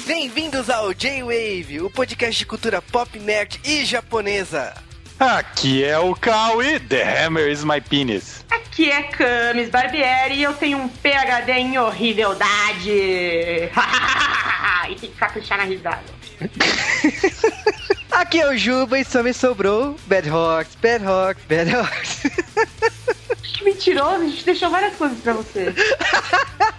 Bem-vindos ao J-Wave, o podcast de cultura pop, nerd e japonesa. Aqui é o Kawi, The Hammer is my penis. Aqui é Camis Barbieri e eu tenho um PHD em horribeldade. e tem que caprichar na risada. Aqui é o Juba e só me sobrou Bad Hawks, Bad Hawks, Bad Hawks. Que mentiroso, a gente deixou várias coisas pra você.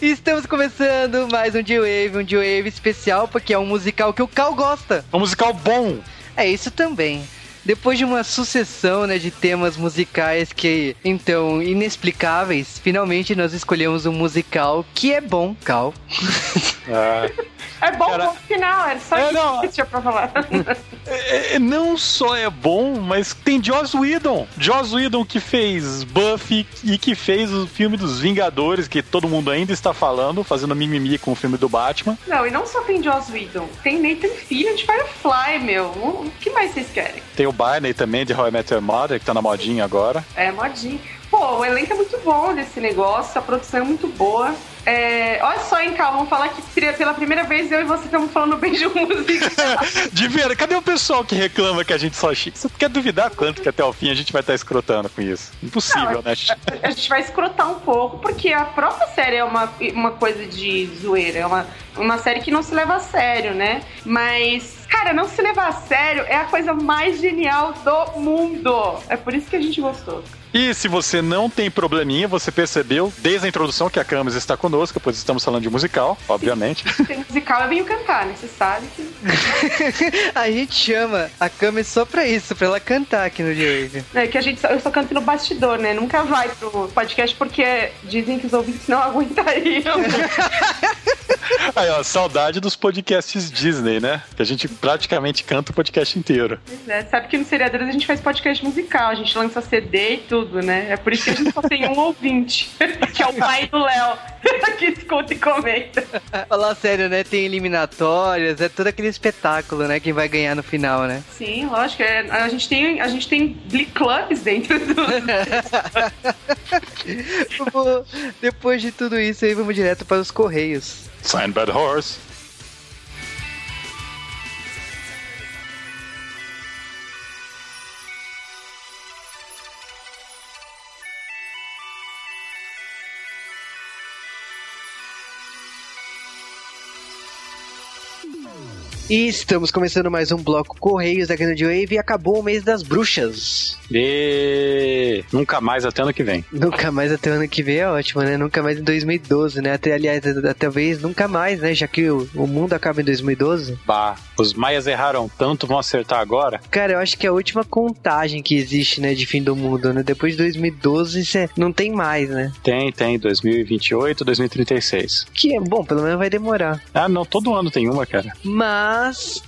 Estamos começando mais um J-Wave, um J-Wave especial porque é um musical que o Cal gosta. Um musical bom. É isso também. Depois de uma sucessão né, de temas musicais que, então, inexplicáveis, finalmente nós escolhemos um musical que é bom, Cal. Ah, É bom Cara- no final, era só É, isso não. que tinha pra falar. é- é- não só é bom, mas tem Joss Whedon. Joss Whedon que fez Buffy e que fez o filme dos Vingadores, que todo mundo ainda está falando, fazendo mimimi com o filme do Batman. Não, e não só tem Joss Whedon, tem Nathan Fillion de Firefly, meu. O que mais vocês querem? Tem o Barney também, de How I Met Your Mother, que tá na modinha agora. É, modinha. Pô, o elenco é muito bom desse negócio, a produção é muito boa. É, olha só, hein, Cal, vamos falar que pela primeira vez eu e você estamos falando bem de musical. De ver, cadê o pessoal que reclama que a gente só chique? Você quer duvidar quanto que até o fim a gente vai estar escrotando com isso? Impossível, Não, né? a gente vai escrotar um pouco, porque a própria série é uma, uma coisa de zoeira, é uma, uma série que não se leva a sério, né? Mas, cara, não se levar a sério é a coisa mais genial do mundo. É por isso que a gente gostou. E se você não tem probleminha, você percebeu desde a introdução que a Camis está conosco, pois estamos falando de musical, obviamente. Tem musical, eu venho cantar, né? Você sabe que. a gente chama a Kami só pra isso, pra ela cantar aqui no J-Wave. É que a gente só, eu só canto no bastidor, né? Nunca vai pro podcast porque dizem que os ouvintes não aguentariam. Aí, ó, saudade dos podcasts Disney, né? Que a gente praticamente canta o podcast inteiro. Pois é, sabe que no Seriadores a gente faz podcast musical, a gente lança CD e tudo, né? É por isso que a gente só tem um ouvinte, que é o pai do Léo, que escuta e comenta. Falar sério, né? Tem eliminatórias, é todo aquele espetáculo, né? Quem vai ganhar no final, né? Sim, lógico, é, a gente tem, a gente tem Glee Clubs dentro do... Depois de tudo isso aí, vamos direto para os Correios. Sign Bad Horse. E estamos começando mais um bloco Correios aqui no J-Wave e acabou o mês das bruxas. E nunca mais até ano que vem. Nunca mais até ano que vem é ótimo, né? Nunca mais em 2012, né? Até, aliás, talvez nunca mais, né? Já que o, o mundo acaba em 2012. Bah, os maias erraram tanto, vão acertar agora? Cara, eu acho que é a última contagem que existe, né? De fim do mundo, né? Depois de 2012, cê não tem mais, né? Tem, tem, 2028, 2036. Que é bom, pelo menos vai demorar. Ah, não, todo ano tem uma, cara. Mas,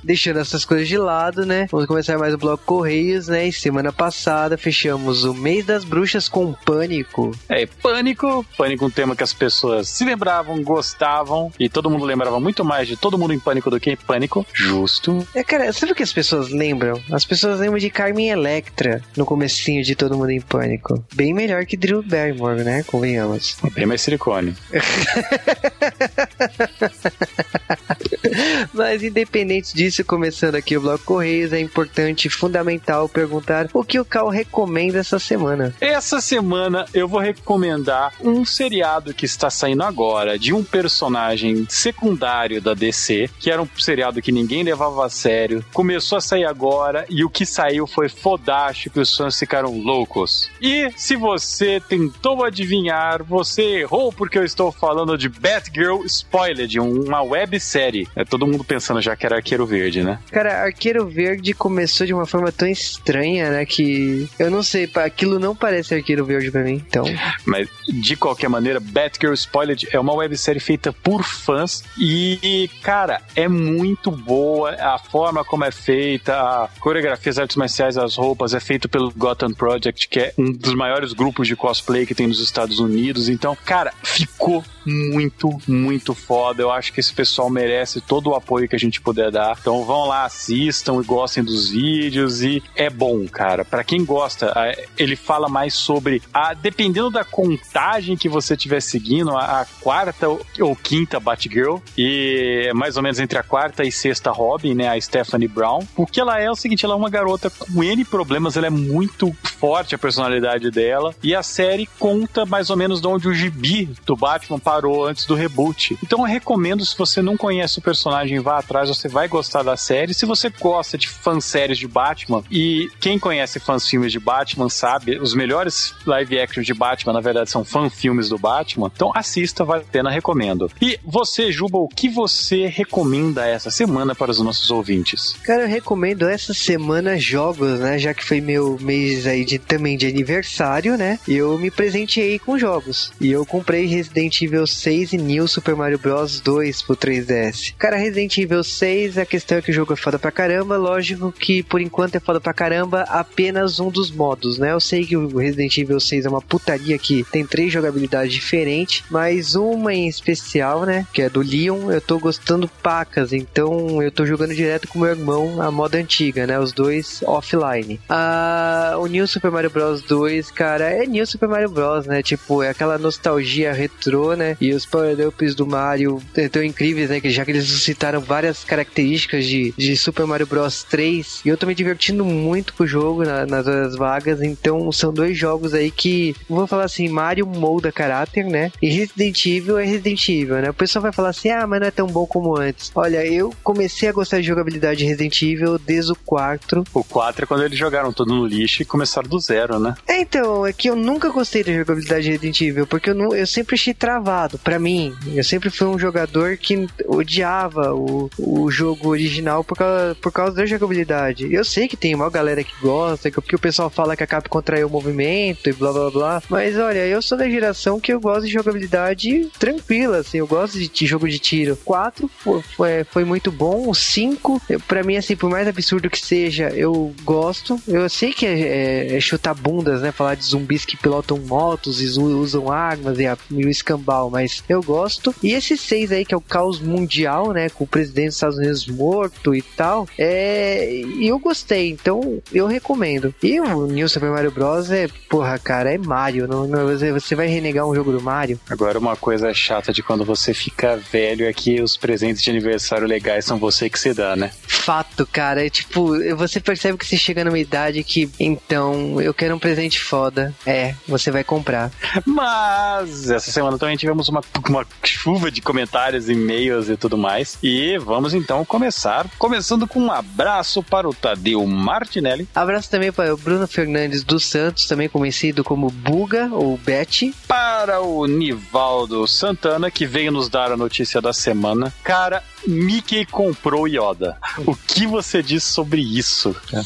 deixando essas coisas de lado, né? Vamos começar mais o bloco Correios, né? E semana passada fechamos o mês das bruxas com pânico. É, Pânico, Pânico um tema que as pessoas se lembravam, gostavam, e todo mundo lembrava muito mais de Todo Mundo em Pânico do que em Pânico. Justo. É, cara, sabe o que as pessoas lembram? As pessoas lembram de Carmen Electra no comecinho de Todo Mundo em Pânico. Bem melhor que Drew Barrymore, né? Convenhamos. Bem mais silicone. Mas independente disso, começando aqui o Bloco Correios, é importante, fundamental perguntar o que o Cal recomenda essa semana. Essa semana eu vou recomendar um seriado que está saindo agora de um personagem secundário da DC, que era um seriado que ninguém levava a sério. Começou a sair agora e o que saiu foi fodástico, os fãs ficaram loucos. E se você tentou adivinhar, você errou porque eu estou falando de Batgirl Spoiled, uma websérie. É todo mundo pensando já que era Arqueiro Verde, né? Cara, Arqueiro Verde começou de uma forma tão estranha, né? Que eu não sei, aquilo não parece Arqueiro Verde pra mim, então. Mas, de qualquer maneira, Batgirl Spoiled é uma websérie feita por fãs e, cara, é muito boa a forma como é feita, a coreografia, as artes marciais, as roupas, é feito pelo Gotham Project, que é um dos maiores grupos de cosplay que tem nos Estados Unidos. Então, cara, ficou muito, muito foda. Eu acho que esse pessoal merece todo o apoio que a gente puder dar. Então vão lá, assistam e gostem dos vídeos e é bom, cara. Para quem gosta, ele fala mais sobre a dependendo da contagem que você estiver seguindo, a, a, quarta ou quinta Batgirl e mais ou menos entre a quarta e sexta Robin, né, a Stephanie Brown. O que ela é, é o seguinte, ela é uma garota com N problemas, ela é muito forte a personalidade dela e a série conta mais ou menos de onde o gibi do Batman parou antes do reboot. Então eu recomendo se você não conhece o personagem, vá atrás, você vai gostar da série. Se você gosta de fanséries de Batman e quem conhece fãs filmes de Batman sabe, os melhores live action de Batman, na verdade, são fan filmes do Batman. Então assista, vale a pena, recomendo. E você, Juba, o que você recomenda essa semana para os nossos ouvintes? Cara, eu recomendo essa semana jogos, né? Já que foi meu mês aí de também de aniversário, né? E eu me presenteei com jogos. E eu comprei Resident Evil 6 e New Super Mario Bros 2 pro 3DS. Cara, Resident Evil 6, a questão é que o jogo é foda pra caramba. Lógico que por enquanto é foda pra caramba apenas um dos modos, né? Eu sei que o Resident Evil 6 é uma putaria que tem três jogabilidades diferentes, mas uma em especial, né? Que é do Leon, eu tô gostando pacas. Então eu tô jogando direto com meu irmão a moda antiga, né? Os dois offline. Ah, o New Super Mario Bros 2, cara, é New Super Mario Bros, né? Tipo, é aquela nostalgia retrô, né? E os power-ups do Mario é tão incríveis, né? Que já que eles suscitaram várias características de, de Super Mario Bros 3. E eu tô me divertindo muito com o jogo na, nas horas vagas. Então são dois jogos aí que, vou falar assim, Mario molda caráter, né? E Resident Evil é Resident Evil, né? O pessoal vai falar assim, ah, mas não é tão bom como antes. Olha, eu comecei a gostar de jogabilidade de Resident Evil desde o 4. O 4 é quando eles jogaram tudo no lixo e começaram do zero, né? É, então, é que eu nunca gostei da jogabilidade de Resident Evil, porque eu, não, eu sempre achei travado. Para mim, eu sempre fui um jogador que odiava o, o jogo original por causa, por causa da jogabilidade. Eu sei que tem uma galera que gosta, que, que o pessoal fala que a Capcom traiu o movimento e blá blá blá, mas olha, eu sou da geração que eu gosto de jogabilidade tranquila, assim, eu gosto de, de jogo de tiro. 4 foi, foi, foi muito bom, o 5, para mim, assim, por mais absurdo que seja, eu gosto. Eu sei que é, é, é chutar bundas, né? Falar de zumbis que pilotam motos e usam armas e, a, e o escambau, mas eu gosto. E esse 6 aí, que é o caos mundial, né? Com o presidente dos Estados Unidos morto e tal, é. eu gostei, então eu recomendo. E o New Super Mario Bros. é, porra, cara, é Mario. Não, não, você vai renegar um jogo do Mario? Agora, uma coisa chata de quando você fica velho é que os presentes de aniversário legais são você que se dá, né? Fato, cara. É tipo, você percebe que você chega numa idade que, então, eu quero um presente foda. É, você vai comprar. Mas essa semana também tivemos uma, uma chuva de comentários, e-mails e tudo mais. E vamos então começar. Começando com um abraço para o Tadeu Martinelli. Abraço também para o Bruno Fernandes dos Santos, também conhecido como Buga ou Betty. Para o Nivaldo Santana, que veio nos dar a notícia da semana. Cara, Mickey comprou Yoda. O que você diz sobre isso? Cara,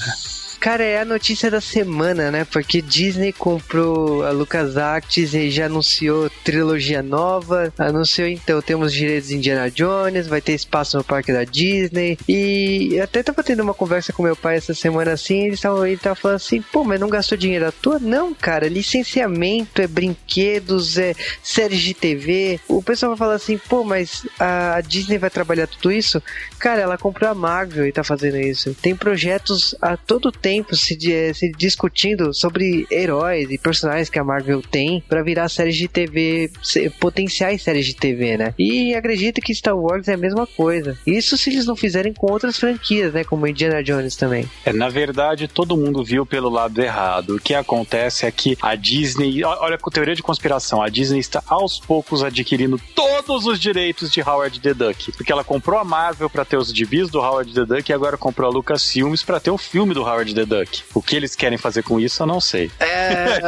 é a notícia da semana, né? Porque Disney comprou a LucasArts e já anunciou trilogia nova. Anunciou então, temos direitos de Indiana Jones, vai ter espaço no parque da Disney. E até tava tendo uma conversa com meu pai essa semana assim, ele tava, ele tava falando assim, pô, mas não gastou dinheiro à toa? Não, cara, licenciamento, é brinquedos, é séries de TV. O pessoal vai falar assim, pô, mas a Disney vai trabalhar tudo isso? Cara, ela comprou a Marvel e tá fazendo isso. Tem projetos a todo tempo tempo se, se discutindo sobre heróis e personagens que a Marvel tem para virar séries de TV, potenciais séries de TV, né? E acredito que Star Wars é a mesma coisa. Isso se eles não fizerem com outras franquias, né? Como Indiana Jones também. É, na verdade, todo mundo viu pelo lado errado. O que acontece é que a Disney, olha com teoria de conspiração, a Disney está aos poucos adquirindo todos os direitos de Howard the Duck, porque ela comprou a Marvel para ter os gibis do Howard the Duck e agora comprou a Lucasfilmes para ter o filme do Howard the the Duck. O que eles querem fazer com isso, eu não sei. É,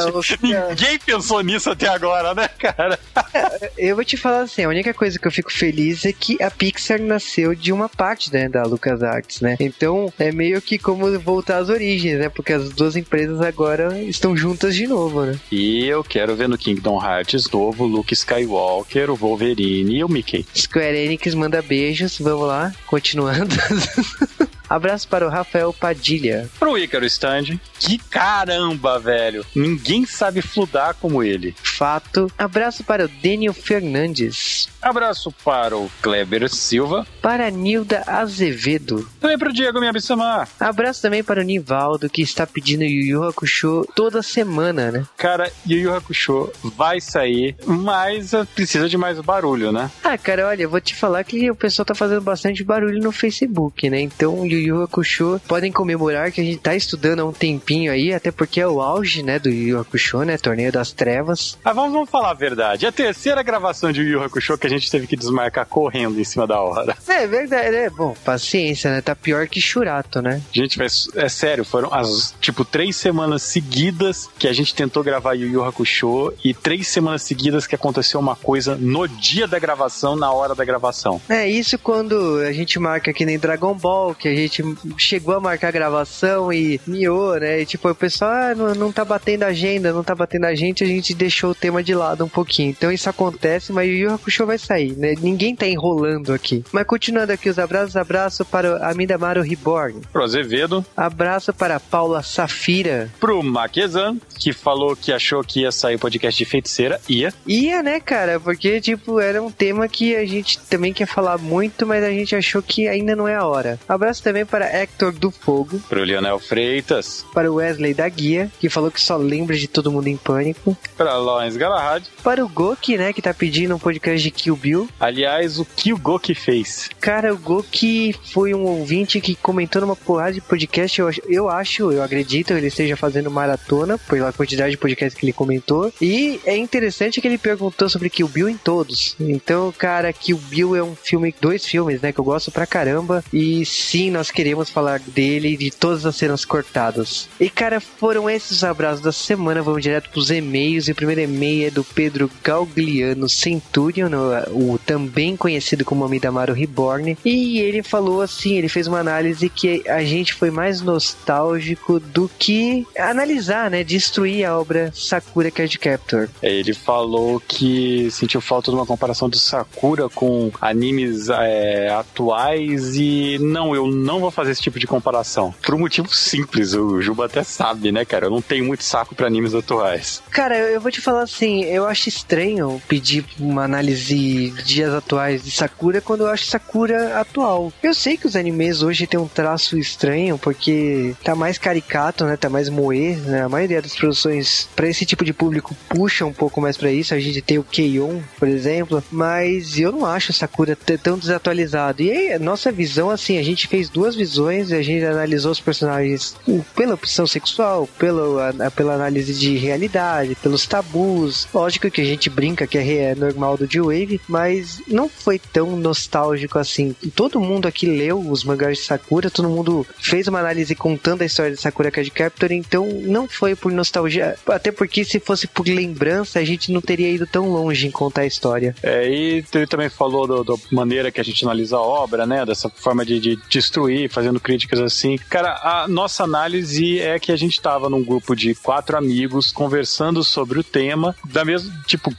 Ninguém pensou nisso até agora, né, cara? É, eu vou te falar assim, a única coisa que eu fico feliz é que a Pixar nasceu de uma parte né, da LucasArts, né? Então é meio que como voltar às origens, né? Porque as duas empresas agora estão juntas de novo, né? E eu quero ver no Kingdom Hearts novo Luke Skywalker, o Wolverine e o Mickey. Square Enix manda beijos, vamos lá, continuando. Abraço para o Rafael Padilha. Pro Ícaro Stand. Que caramba, velho. Ninguém sabe fludar como ele. Fato. Abraço para o Daniel Fernandes. Abraço para o Kleber Silva. Para a Nilda Azevedo. Também para o Diego Miyabisama. Abraço também para o Nivaldo, que está pedindo Yu Yu Hakusho toda semana, né? Cara, Yu Yu Hakusho vai sair, mas precisa de mais barulho, né? Ah, cara, olha, eu vou te falar que o pessoal tá fazendo bastante barulho no Facebook, né? Então, Yu Yu Hakusho podem comemorar que a gente tá estudando há um tempinho aí, até porque é o auge, né, do Yu Yu Hakusho, né? Torneio das Trevas. Ah, vamos, vamos falar a verdade. É a terceira gravação de Yu Yu Hakusho que a gente teve que desmarcar correndo em cima da hora. É verdade, é bom, paciência, né? Tá pior que Churato, né? Gente, mas é sério, foram as, tipo, três semanas seguidas que a gente tentou gravar Yu Yu Hakusho e três semanas seguidas que aconteceu uma coisa no dia da gravação, na hora da gravação. É, isso quando a gente marca que nem Dragon Ball, que a gente chegou a marcar a gravação e miou, né? E tipo, o pessoal ah, não, não tá batendo a agenda, não tá batendo a gente, a gente deixou o tema de lado um pouquinho. Então isso acontece, mas o Yu Yu Hakusho vai sair, né? Ninguém tá enrolando aqui. Mas continuando aqui os abraços, abraço para a Midamaru Reborn. Pro Azevedo. Abraço para a Paula Safira. Pro Maquezan, que falou que achou que ia sair o podcast de feiticeira. Ia. Ia, né, cara? Porque, tipo, era um tema que a gente também quer falar muito, mas a gente achou que ainda não é a hora. Abraço também para Hector do Fogo. Pro Lionel Freitas. Para o Wesley da Guia, que falou que só lembra de Todo Mundo em Pânico. Para Lawrence Galahad. Para o Goki, né, que tá pedindo um podcast de Kill Bill. Aliás, o que o Goki fez? Cara, o Goki foi um ouvinte que comentou numa porrada de podcast. Eu, eu acho, eu acredito, ele esteja fazendo maratona pela quantidade de podcasts que ele comentou. E é interessante que ele perguntou sobre Kill Bill em todos. Então, cara, Kill Bill é um filme, dois filmes, né, que eu gosto pra caramba. E sim, nós queremos falar dele e de todas as cenas cortadas. E, cara, foram esses os abraços da semana. Vamos direto pros e-mails. E o primeiro e-mail é do Pedro Galgliano Centurion, o também conhecido como Amidamaro Reborn. E ele falou assim: ele fez uma análise que a gente foi mais nostálgico do que analisar, né? Destruir a obra Sakura Card Captor. É, ele falou que sentiu falta de uma comparação do Sakura com animes é, atuais e não, eu não vou fazer esse tipo de comparação. Por um motivo simples, o Juba até sabe, né, cara? Eu não tenho muito saco para animes atuais. Cara, eu vou te falar assim, eu acho estranho pedir uma análise de dias atuais de Sakura quando eu acho Sakura atual. Eu sei que os animes hoje tem um traço estranho porque tá mais caricato, né? Tá mais moer, né? A maioria das produções para esse tipo de público puxa um pouco mais para isso. A gente tem o Keion, por exemplo, mas eu não acho Sakura tão desatualizado. E aí, nossa visão assim, a gente fez duas visões, a gente analisou os personagens pela opção sexual, pela, pela análise de realidade, pelos tabus. Lógico que a gente brinca que é normal do J-Wave, mas não foi tão nostálgico assim. Todo mundo aqui leu os mangás de Sakura, todo mundo fez uma análise contando a história de Sakura Card Captor, então não foi por nostalgia, até porque se fosse por lembrança, a gente não teria ido tão longe em contar a história. É, e ele também falou da maneira que a gente analisa a obra, né? Dessa forma de, de, destruir, fazendo críticas assim. Cara, a nossa análise é que a gente tava num grupo de quatro amigos conversando sobre o tema, da mesma, tipo,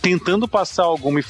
tentando passar alguma informação,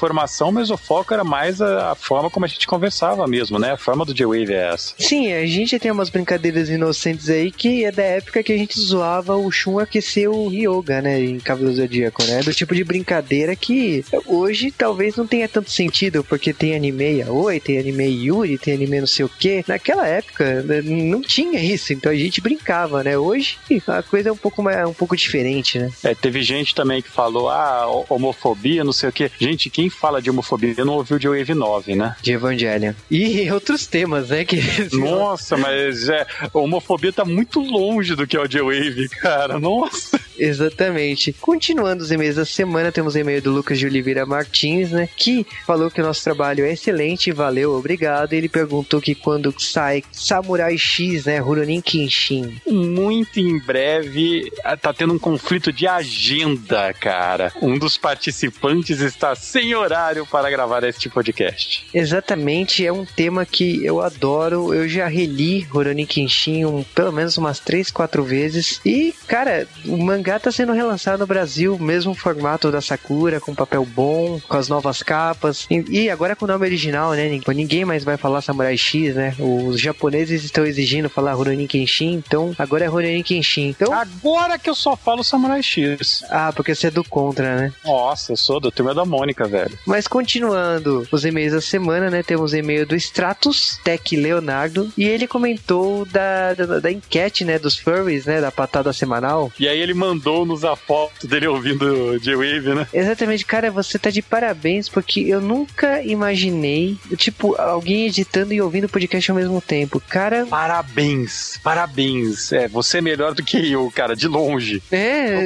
mas o foco era mais a, a, forma como a gente conversava mesmo, né? A forma do J-Wave é essa. Sim, a gente tem umas brincadeiras inocentes aí que é da época que a gente zoava o Shun aquecer o Ryoga, né? Em Cavaleiro Zodíaco, né? Do tipo de brincadeira que hoje talvez não tenha tanto sentido, porque tem anime Yaoi, tem anime Yuri, tem anime não sei o que. Naquela época né, não tinha isso, então a gente brincava, né? Hoje a coisa é um pouco, mais, um pouco diferente, né? É, teve gente também que falou, ah, homofobia, não sei o que. Gente, quem fala de homofobia não ouviu de Wave 9, né? De Evangelion. E outros temas, né? Que... Nossa, mas é, homofobia tá muito longe do que é o J-Wave, cara. Nossa. Exatamente. Continuando os e-mails da semana, temos o e-mail do Lucas de Oliveira Martins, né? Que falou que o nosso trabalho é excelente, valeu, obrigado. Ele perguntou que quando sai Samurai X, né? Ruronin Kenshin. Muito em breve ah, tá tendo um conflito de agenda, cara. Um dos participantes está sem horário para gravar este podcast. Exatamente, é um tema que eu adoro. Eu já reli Rurouni Kenshin um, pelo menos umas três, quatro vezes. E, cara, o mangá mangá tá sendo relançado no Brasil, mesmo formato da Sakura, com papel bom, com as novas capas. E agora com o nome original, né? Ninguém mais vai falar Samurai X, né? Os japoneses estão exigindo falar Rurouni Kenshin, então agora é Rurouni Kenshin. Então, agora que eu só falo Samurai X. Ah, porque você é do contra, né? Nossa, eu sou do turma da Mônica, velho. Mas continuando os e-mails da semana, né? Temos e-mail do Stratus Tech Leonardo e ele comentou da, da, da enquete, né? Dos furries, né? Da patada semanal. E aí ele mandou-nos a foto dele ouvindo J-Wave, né? Exatamente, cara, você tá de parabéns porque eu nunca imaginei, tipo, alguém editando e ouvindo podcast ao mesmo tempo. Cara. Parabéns, parabéns. É, você é melhor do que eu, cara, de longe. É,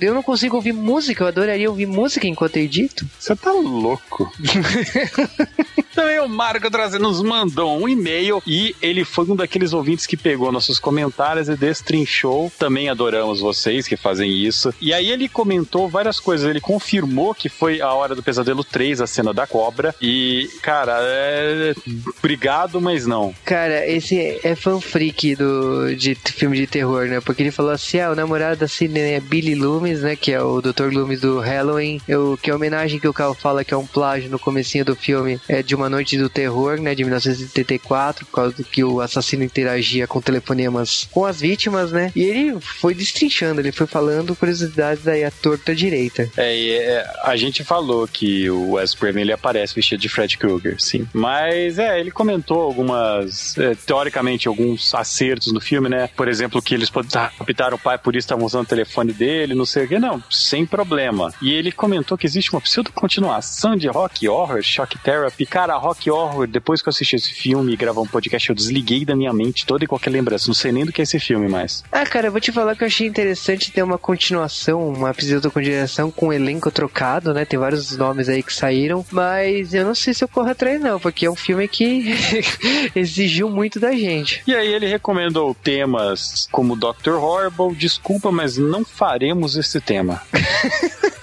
eu não consigo ouvir música, eu adoraria ouvir música enquanto edito. Você tá louco. Também o Marco trazendo nos mandou um e-mail e ele foi um daqueles ouvintes que pegou nossos comentários e destrinchou. Também adoramos vocês que fazem isso. E aí ele comentou várias coisas. Ele confirmou que foi a hora do Pesadelo 3, a cena da cobra. E, cara, é... obrigado, mas não. Cara, esse é fanfreak do, de filme de terror, né? Porque ele falou assim: ah, o namorado da Sidney é Billy Loomis, né? Que é o Dr. Loomis do Halloween. Eu, que é a homenagem que o Carl fala que é um plágio no comecinho do filme é de uma Noite do Terror, né, de 1984, por causa do que o assassino interagia com telefonemas com as vítimas, né? E ele foi destrinchando, ele foi falando curiosidades aí à torta direita. É, é, a gente falou que o Wes Craven ele aparece vestido de Fred Krueger, sim. Mas é, ele comentou algumas, é, teoricamente, alguns acertos no filme, né? Por exemplo, que eles raptaram o pai, por isso estavam usando o telefone dele, não sei o que. Não, sem problema. E ele comentou que existe uma pseudo-continuação de Rock Horror, Shock Therapy. Cara, Rock Horror, depois que eu assisti esse filme e gravar um podcast, eu desliguei da minha mente toda e qualquer lembrança. Não sei nem do que é esse filme mais. Ah, cara, eu vou te falar que eu achei interessante ter uma continuação, uma episódio com direção com um elenco trocado, né? Tem vários nomes aí que saíram, mas eu não sei se eu corro atrás não, porque é um filme que exigiu muito da gente. E aí ele recomendou temas como Dr. Horrible, desculpa, mas não faremos esse tema.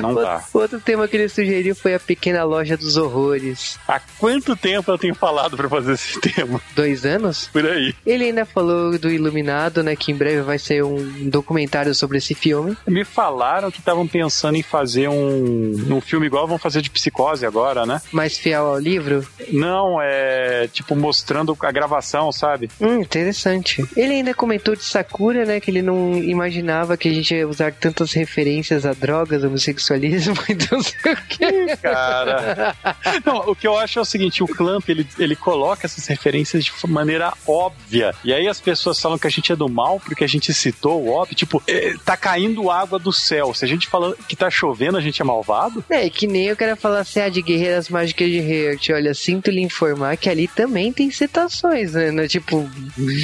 Não dá. Outro tema que ele sugeriu foi a Pequena Loja dos Horrores. Há quanto tempo eu tenho falado para fazer esse tema? Dois anos? Por aí. Ele ainda falou do Iluminado, né? Que em breve vai ser um documentário sobre esse filme. Me falaram que estavam pensando em fazer um, um filme igual vão fazer de psicose agora, né? Mais fiel ao livro? Não, é tipo mostrando a gravação, sabe? Hum, interessante. Ele ainda comentou de Sakura, né? Que ele não imaginava que a gente ia usar tantas referências a drogas, homossexualismo e não sei o que. Cara. Não, o que eu acho é o seguinte: o Clamp ele, ele coloca essas referências de maneira óbvia. E aí as pessoas falam que a gente é do mal porque a gente citou o óbvio. Tipo, é, tá caindo água do céu. Se a gente falando que tá chovendo, a gente é malvado? É, que nem eu quero falar assim, ah, de Guerreiras Mágicas de Heart. Olha, sinto lhe informar que ali também tem citações, né? Tipo.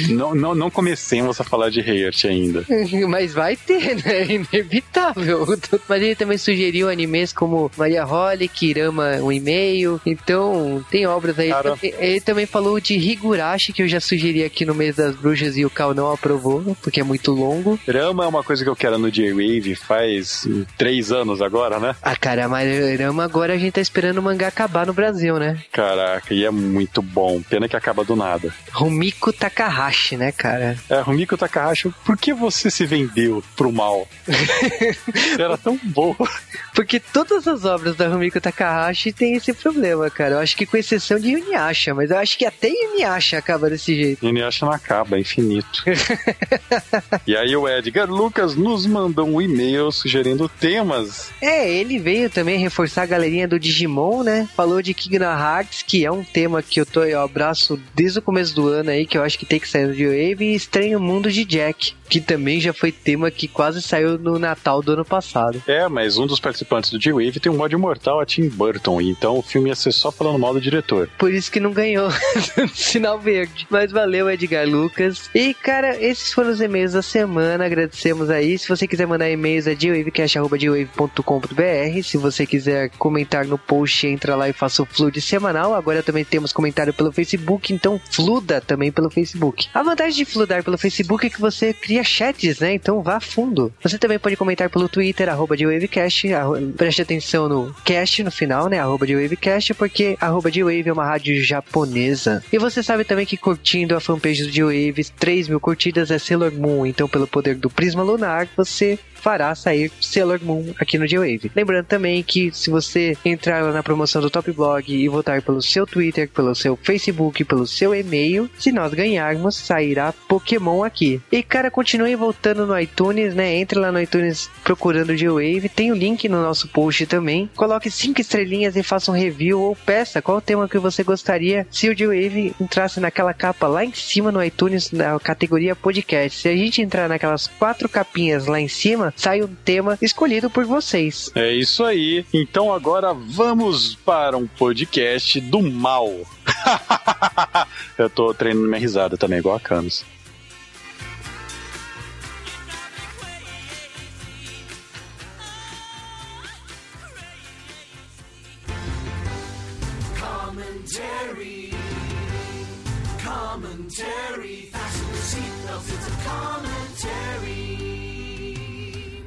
Não, não, não comecemos a falar de Heart ainda. Mas vai ter, né? É inevitável. Mas ele também sugeriu animes como Maria Holly, Kirama um e-mail. Então, tem obras aí. Cara. Ele também falou de Higurashi, que eu já sugeri aqui no mês das bruxas e o Cal não aprovou, porque é muito longo. Rama é uma coisa que eu quero no J-Wave faz três anos agora, né? Ah, cara, mas Rama agora a gente tá esperando o mangá acabar no Brasil, né? Caraca, e é muito bom. Pena que acaba do nada. Rumiko Takahashi, né, cara? É, Rumiko Takahashi, por que você se vendeu pro mal? Era tão bom. Porque todas as obras da Rumiko Takahashi tem esse problema, cara. Eu acho que com exceção de Inuyasha, mas eu acho que até Inuyasha acaba desse jeito. Inuyasha não acaba, é infinito. e aí o Edgar Lucas nos mandou um e-mail sugerindo temas. É, ele veio também reforçar a galerinha do Digimon, né? Falou de Kingdom Hearts, que é um tema que eu tô eu abraço desde o começo do ano aí, que eu acho que tem que sair no Wave, e Estranho Mundo de Jack, que também já foi tema que quase saiu no Natal do ano passado. É, mas um dos participantes do G-Wave tem um mod mortal a Tim Burton, então o filme ia ser só falando mal do diretor. Por isso que não ganhou sinal verde. Mas valeu, Edgar Lucas. E, cara, esses foram os e-mails da semana. Agradecemos aí. Se você quiser mandar e-mails é gwavecast.gwave.com.br. Se você quiser comentar no post, entra lá e faça o flood semanal. Agora também temos comentário pelo Facebook, então fluda também pelo Facebook. A vantagem de fludar pelo Facebook é que você cria chats, né? Então vá fundo. Você também pode comentar pelo Twitter, arroba de Wavecast. Preste atenção no cast no final, né? Arroba de Wavecast, porque arroba de Wave é uma rádio japonesa. E você sabe também que curtindo a fanpage do G-Wave, 3 mil curtidas é Sailor Moon. Então, pelo poder do Prisma Lunar, você fará sair Sailor Moon aqui no G-Wave. Lembrando também que se você entrar na promoção do Top Blog e votar pelo seu Twitter, pelo seu Facebook, pelo seu e-mail, se nós ganharmos, sairá Pokémon aqui. E cara, continue voltando no iTunes, né? Entre lá no iTunes procurando G-Wave, tem o link no nosso post também. Coloque cinco estrelinhas e faça um review ou peça qual tema que você gostaria se o G-Wave entrasse naquela capa lá em cima no iTunes na categoria podcast. Se a gente entrar naquelas quatro capinhas lá em cima, sai um tema escolhido por vocês. É isso aí. Então agora vamos para um podcast do mal. Eu tô treinando minha risada também, igual a Camis.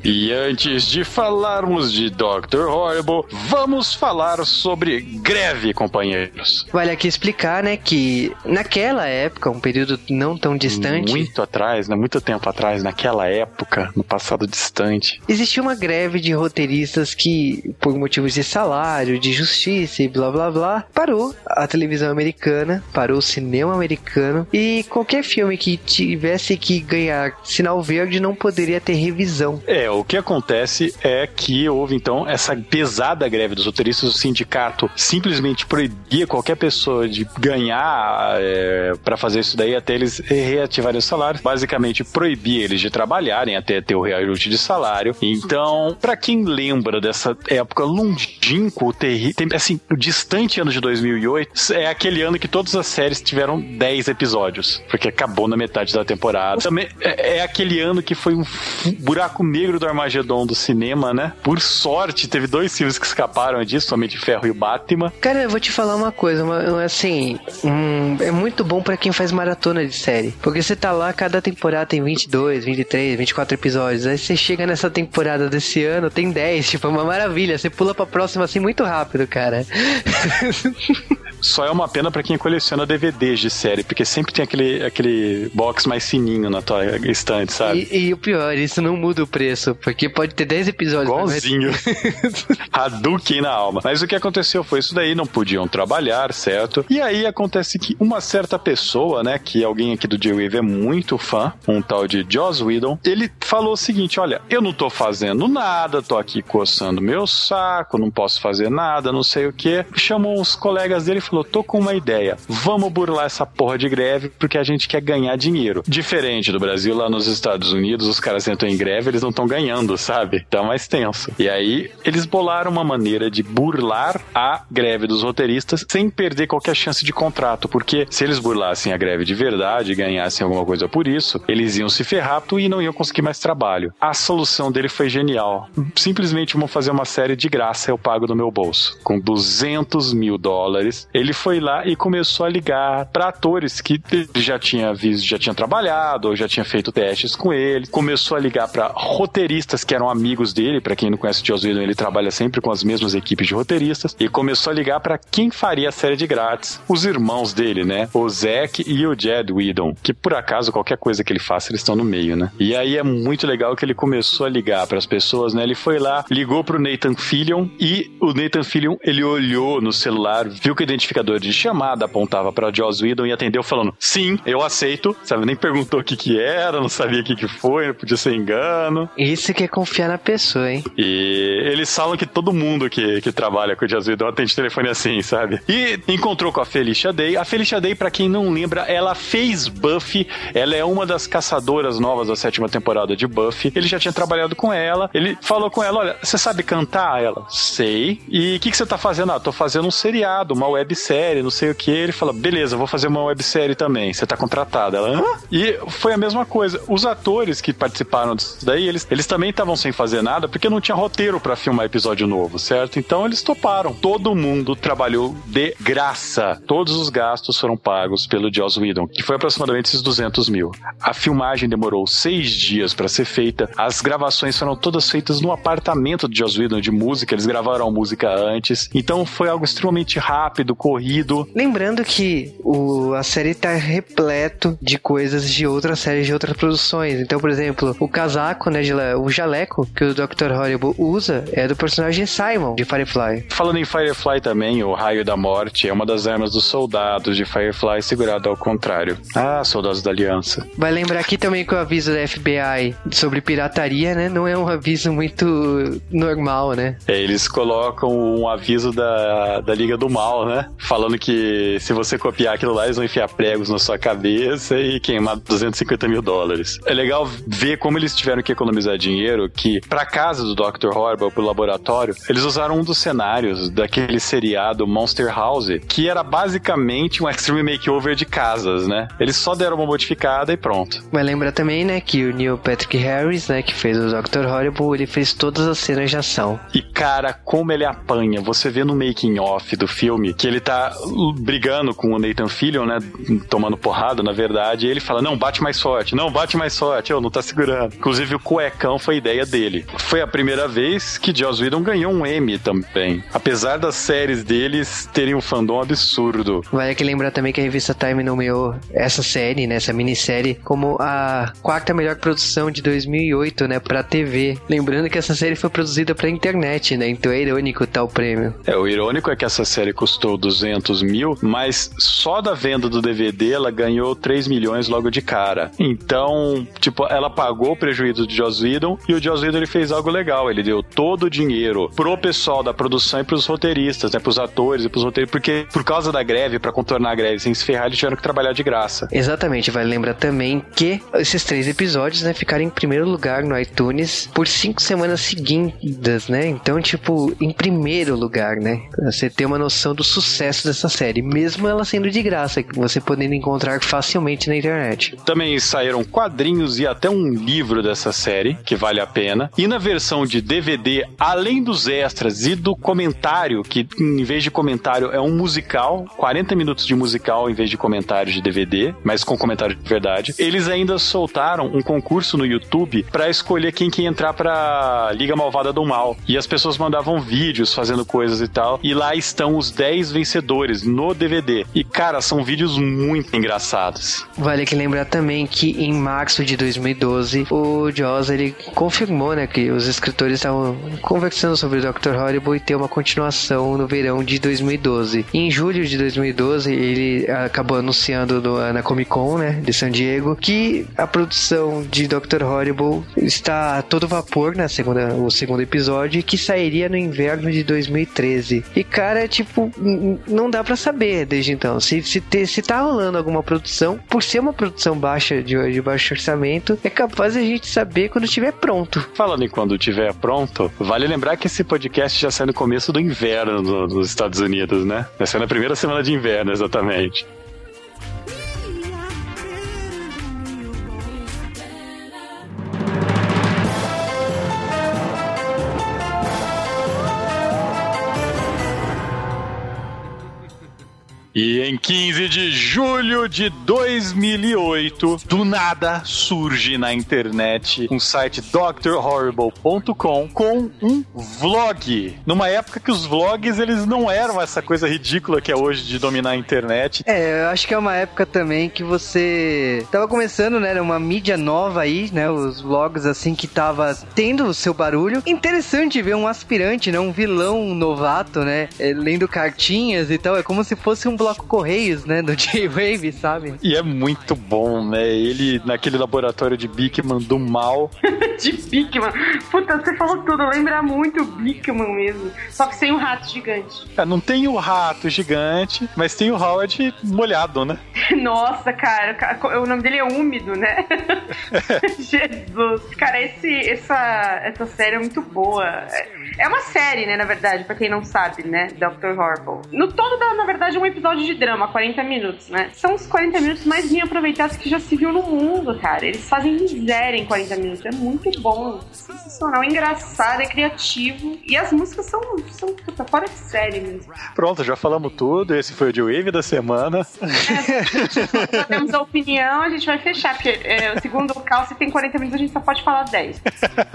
E antes de falarmos de Dr. Horrible, vamos falar sobre greve, companheiros. Vale aqui explicar, né, que naquela época, um período não tão distante. Muito atrás, né? Muito tempo atrás, naquela época, no passado distante. Existia uma greve de roteiristas que, por motivos de salário, de justiça e blá blá blá, parou a televisão americana, parou o cinema americano e qualquer filme que tivesse que ganhar sinal verde não poderia ter revisão. É, o que acontece é que houve então essa pesada greve dos roteiristas. O sindicato simplesmente proibia qualquer pessoa de ganhar é, para fazer isso daí até eles reativarem os salários. Basicamente, proibia eles de trabalharem até ter o reajuste de salário. Então, para quem lembra dessa época terrível, assim, o distante ano de 2008, é aquele ano que todas as séries tiveram 10 episódios, porque acabou na metade da temporada. Também é, é aquele ano que foi um buraco negro do Armagedon do cinema, né? Por sorte, teve dois filmes que escaparam disso, somente Ferro e o Batman. Cara, eu vou te falar uma coisa, assim, um, é muito bom para quem faz maratona de série. Porque você tá lá, cada temporada tem 22, 23, 24 episódios. Aí você chega nessa temporada desse ano, tem 10, tipo, é uma maravilha. Você pula pra próxima assim muito rápido, cara. Só é uma pena para quem coleciona DVDs de série, porque sempre tem aquele, aquele box mais fininho na tua estante, sabe? E, e o pior, isso não muda o preço, porque pode ter 10 episódios. Igualzinho. Hadouken na alma. Mas o que aconteceu foi isso daí, não podiam trabalhar, certo? E aí acontece que uma certa pessoa, né, que alguém aqui do J-Wave é muito fã, um tal de Joss Whedon, ele falou o seguinte, olha, eu não tô fazendo nada, tô aqui coçando meu saco, não posso fazer nada, não sei o que. Chamou os colegas dele e falou, tô com uma ideia, vamos burlar essa porra de greve porque a gente quer ganhar dinheiro. Diferente do Brasil, lá nos Estados Unidos, os caras entram em greve, eles não estão ganhando, sabe? Tá mais tenso. E aí, eles bolaram uma maneira de burlar a greve dos roteiristas sem perder qualquer chance de contrato, porque se eles burlassem a greve de verdade e ganhassem alguma coisa por isso, eles iam se ferrar e não iam conseguir mais trabalho. A solução dele foi genial. Simplesmente vão fazer uma série de graça, eu pago do meu bolso. Com 200 mil dólares, ele foi lá e começou a ligar para atores que já tinha visto, já tinha trabalhado ou já tinha feito testes com ele. Começou a ligar para roteiristas que eram amigos dele. Para quem não conhece o Joss ele trabalha sempre com as mesmas equipes de roteiristas. E começou a ligar para quem faria a série de grátis. Os irmãos dele, né? O Zack e o Jed Whedon. Que por acaso qualquer coisa que ele faça, eles estão no meio, né? E aí é muito legal que ele começou a ligar para as pessoas, né? Ele foi lá, ligou pro Nathan Fillion e o Nathan Fillion, ele olhou no celular, viu que o identificador de chamada apontava para Joss Whedon e atendeu falando: "Sim, eu aceito". Sabe, nem perguntou o que que era, não sabia o que que foi, não podia ser engano. Isso que é confiar na pessoa, hein? E eles falam que todo mundo que, que trabalha com o Joss Whedon atende telefone assim, sabe? E encontrou com a Felicia Day. A Felicia Day, para quem não lembra, ela fez Buffy. Ela é uma das caçadoras novas da sétima temporada de Buffy. Ele já tinha trabalhado com ela. Ele falou com ela: Olha, você sabe cantar? Ela, sei. E o que, que você tá fazendo? Ah, tô fazendo um seriado, uma web websérie, não sei o que. Ele fala, beleza, vou fazer uma websérie também. Você tá contratada. Ela, Hã? E foi a mesma coisa. Os atores que participaram disso daí, eles, eles também estavam sem fazer nada porque não tinha roteiro para filmar episódio novo, certo? Então eles toparam. Todo mundo trabalhou de graça. Todos os gastos foram pagos pelo Joss Whedon, que foi aproximadamente esses 200 mil. A filmagem demorou seis dias para ser feita. As gravações foram todas feitas no apartamento de Joss Whedon de música. Eles gravaram música antes. Então foi algo extremamente rápido, corrido. Lembrando que o, a série tá repleto de coisas de outras séries, de outras produções. Então, por exemplo, o casaco, né, de, o jaleco que o Dr. Horrible usa é do personagem Simon, de Firefly. Falando em Firefly também, o Raio da Morte é uma das armas dos soldados de Firefly segurado ao contrário. Ah, soldados da Aliança. Vai lembrar aqui também que o aviso da FBI sobre pirataria, né, não é um aviso muito normal, né? É, eles colocam um aviso da, da Liga do Mal, né? Falando que se você copiar aquilo lá, eles vão enfiar pregos na sua cabeça e queimar 250 mil dólares. É legal ver como eles tiveram que economizar dinheiro, que pra casa do Dr. Horrible, pro laboratório, eles usaram um dos cenários daquele seriado Monster House, que era basicamente um extreme makeover de casas, né? Eles só deram uma modificada e pronto. Mas lembra também, né, que o Neil Patrick Harris, né, que fez o Dr. Horrible, ele fez todas as cenas de ação. E cara, como ele apanha. Você vê no making off do filme que ele tá brigando com o Nathan Fillion, né, tomando porrada, na verdade, e ele fala: "Não, bate mais forte. Não, bate mais forte. Eu não tá segurando". Inclusive o cuecão foi ideia dele. Foi a primeira vez que Joss Whedon ganhou um Emmy também. Apesar das séries deles terem um fandom absurdo. Vale que lembrar também que a revista Time nomeou essa série, né, essa minissérie, como a quarta melhor produção de 2008, né, pra TV. Lembrando que essa série foi produzida pra internet, né, então é irônico tal prêmio. É, o irônico é que essa série custou 200 mil, mas só da venda do DVD ela ganhou 3 milhões logo de cara. Então, tipo, ela pagou o prejuízo de Joss Whedon e o Joss Whedon ele fez algo legal. Ele deu todo o dinheiro pro pessoal da produção e pros roteiristas, né, pros atores e pros roteiristas, porque por causa da greve, para contornar a greve sem se ferrar, eles tiveram que trabalhar de graça. Exatamente, vale lembrar também que esses três episódios, né, ficaram em primeiro lugar no iTunes por cinco semanas seguidas, né? Então, tipo, em primeiro lugar, né? Você ter uma noção do sucesso dessa série, mesmo ela sendo de graça, que você podendo encontrar facilmente na internet. Também saíram quadrinhos e até um livro dessa série, que vale a pena. E na versão de DVD, além dos extras e do comentário, que em vez de comentário é um musical, 40 minutos de musical em vez de comentário de DVD, mas com comentário de verdade, eles ainda soltaram um concurso no YouTube para escolher quem que ia entrar pra Liga Malvada do Mal. E as pessoas mandavam vídeos fazendo coisas e tal. E lá estão os 10 vencedores no DVD. E, cara, são vídeos muito engraçados. Vale que lembrar também que em março de 2012, o Joss ele confirmou, né, que os escritores estavam conversando sobre o Dr. Horrible e ter uma continuação no verão de 2012. Em julho de 2012, ele acabou anunciando no, na Comic Con, né, de San Diego, que a produção de Dr. Horrible está a todo vapor na segunda, o segundo episódio que sairia no inverno de 2013. E cara, tipo, não dá para saber desde então. Se, se, te, se tá rolando alguma produção, por ser uma produção baixa de, de baixo orçamento, é capaz a gente saber quando estiver pronto. Falando em quando estiver pronto, vale lembrar que esse podcast já sai no começo do inverno nos Estados Unidos, né? Vai ser na primeira semana de inverno, exatamente. E em 15 de julho de 2008, do nada surge na internet um site drhorrible.com com um vlog. Numa época que os vlogs eles não eram essa coisa ridícula que é hoje de dominar a internet. É, eu acho que é uma época também que você tava começando, né, uma mídia nova aí, né, os vlogs assim que tava tendo o seu barulho. Interessante ver um aspirante, né, um vilão novato, né, lendo cartinhas e tal. É como se fosse um bloco Correios, né? Do J-Wave, sabe? E é muito bom, né? Ele naquele laboratório de Bigman do mal. de Bigman. Puta, você falou tudo. Lembra muito o Bigman mesmo. Só que sem o rato gigante. É, não tem o rato gigante, mas tem o Howard molhado, né? Nossa, cara. O nome dele é úmido, né? Jesus. Cara, esse, essa, essa série é muito boa. É uma série, né, na verdade, pra quem não sabe, né? Dr. Horrible. No todo, dá, na verdade, um episódio de drama, 40 minutos, né? São os 40 minutos mais bem aproveitados que já se viu no mundo, cara. Eles fazem miséria em 40 minutos. É muito bom. Sensacional. É engraçado, é criativo. E as músicas são, são puta, fora de série mesmo. Pronto, já falamos tudo. Esse foi o de Wave da semana. É, já temos a opinião, a gente vai fechar, porque é, o segundo local, se tem 40 minutos, a gente só pode falar 10.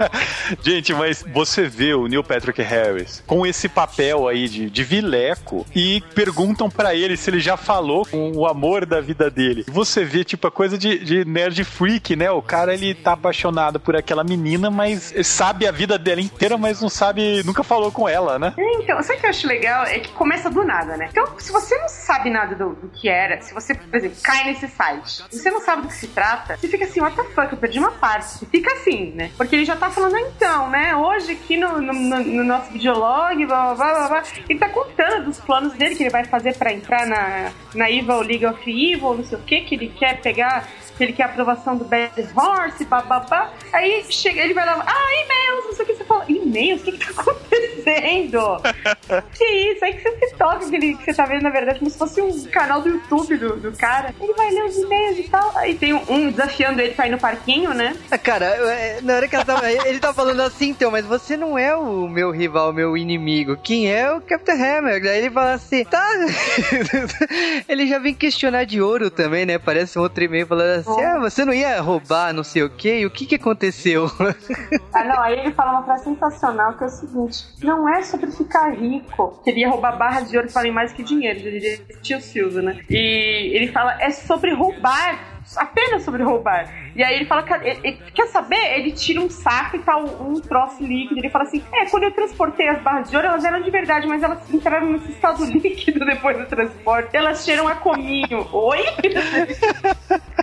gente, mas você vê o Neil Patrick Harris com esse papel aí de, de vileco e perguntam para ele se ele já falou com o amor da vida dele. Você vê, tipo, a coisa de, de nerd freak, né? O cara, ele tá apaixonado por aquela menina, mas sabe a vida dela inteira, mas não sabe, nunca falou com ela, né? Então, sabe o que eu acho legal? É que começa do nada, né? Então, se você não sabe nada do, do que era, se você, por exemplo, cai nesse site, se você não sabe do que se trata, você fica assim, what the fuck, eu perdi uma parte. Fica assim, né? Porque ele já tá falando, ah, então, né? Hoje aqui no, no, no nosso videolog, blá, blá, blá, blá, ele tá contando dos planos dele que ele vai fazer para entrar na, na Evil League of Evil, não sei o que, que ele quer pegar que ele quer a aprovação do Bad Horse, bababá. Aí chega, ele vai lá, ah, não sei o que você fala. E-mails? O que, que tá acontecendo? que isso? Aí que você se toca que, que você tá vendo, na verdade, como se fosse um canal do YouTube do, do cara. Ele vai ler os e-mails e tal. Aí tem um, desafiando ele pra ir no parquinho, né? Ah, cara, é, na hora que ela tava, ele tá falando assim, então, mas você não é o meu rival, o meu inimigo. Quem é o Captain Hammer? Daí ele fala assim, tá. ele já vem questionar de ouro também, né? Parece um outro e-mail falando assim assim, ah, você não ia roubar não sei o quê? E o que que aconteceu? Ah, não, aí ele fala uma frase sensacional que é o seguinte: não é sobre ficar rico. Queria roubar barras de ouro que valem mais que dinheiro, diria tio Silvio, né? E ele fala, é sobre roubar apenas sobre roubar. E aí ele fala, ele, ele, quer saber? Ele tira um saco e tá um, um troço líquido. Ele fala assim: É, quando eu transportei as barras de ouro, elas eram de verdade, mas elas entraram nesse estado líquido depois do transporte. Elas cheiram a cominho. Oi?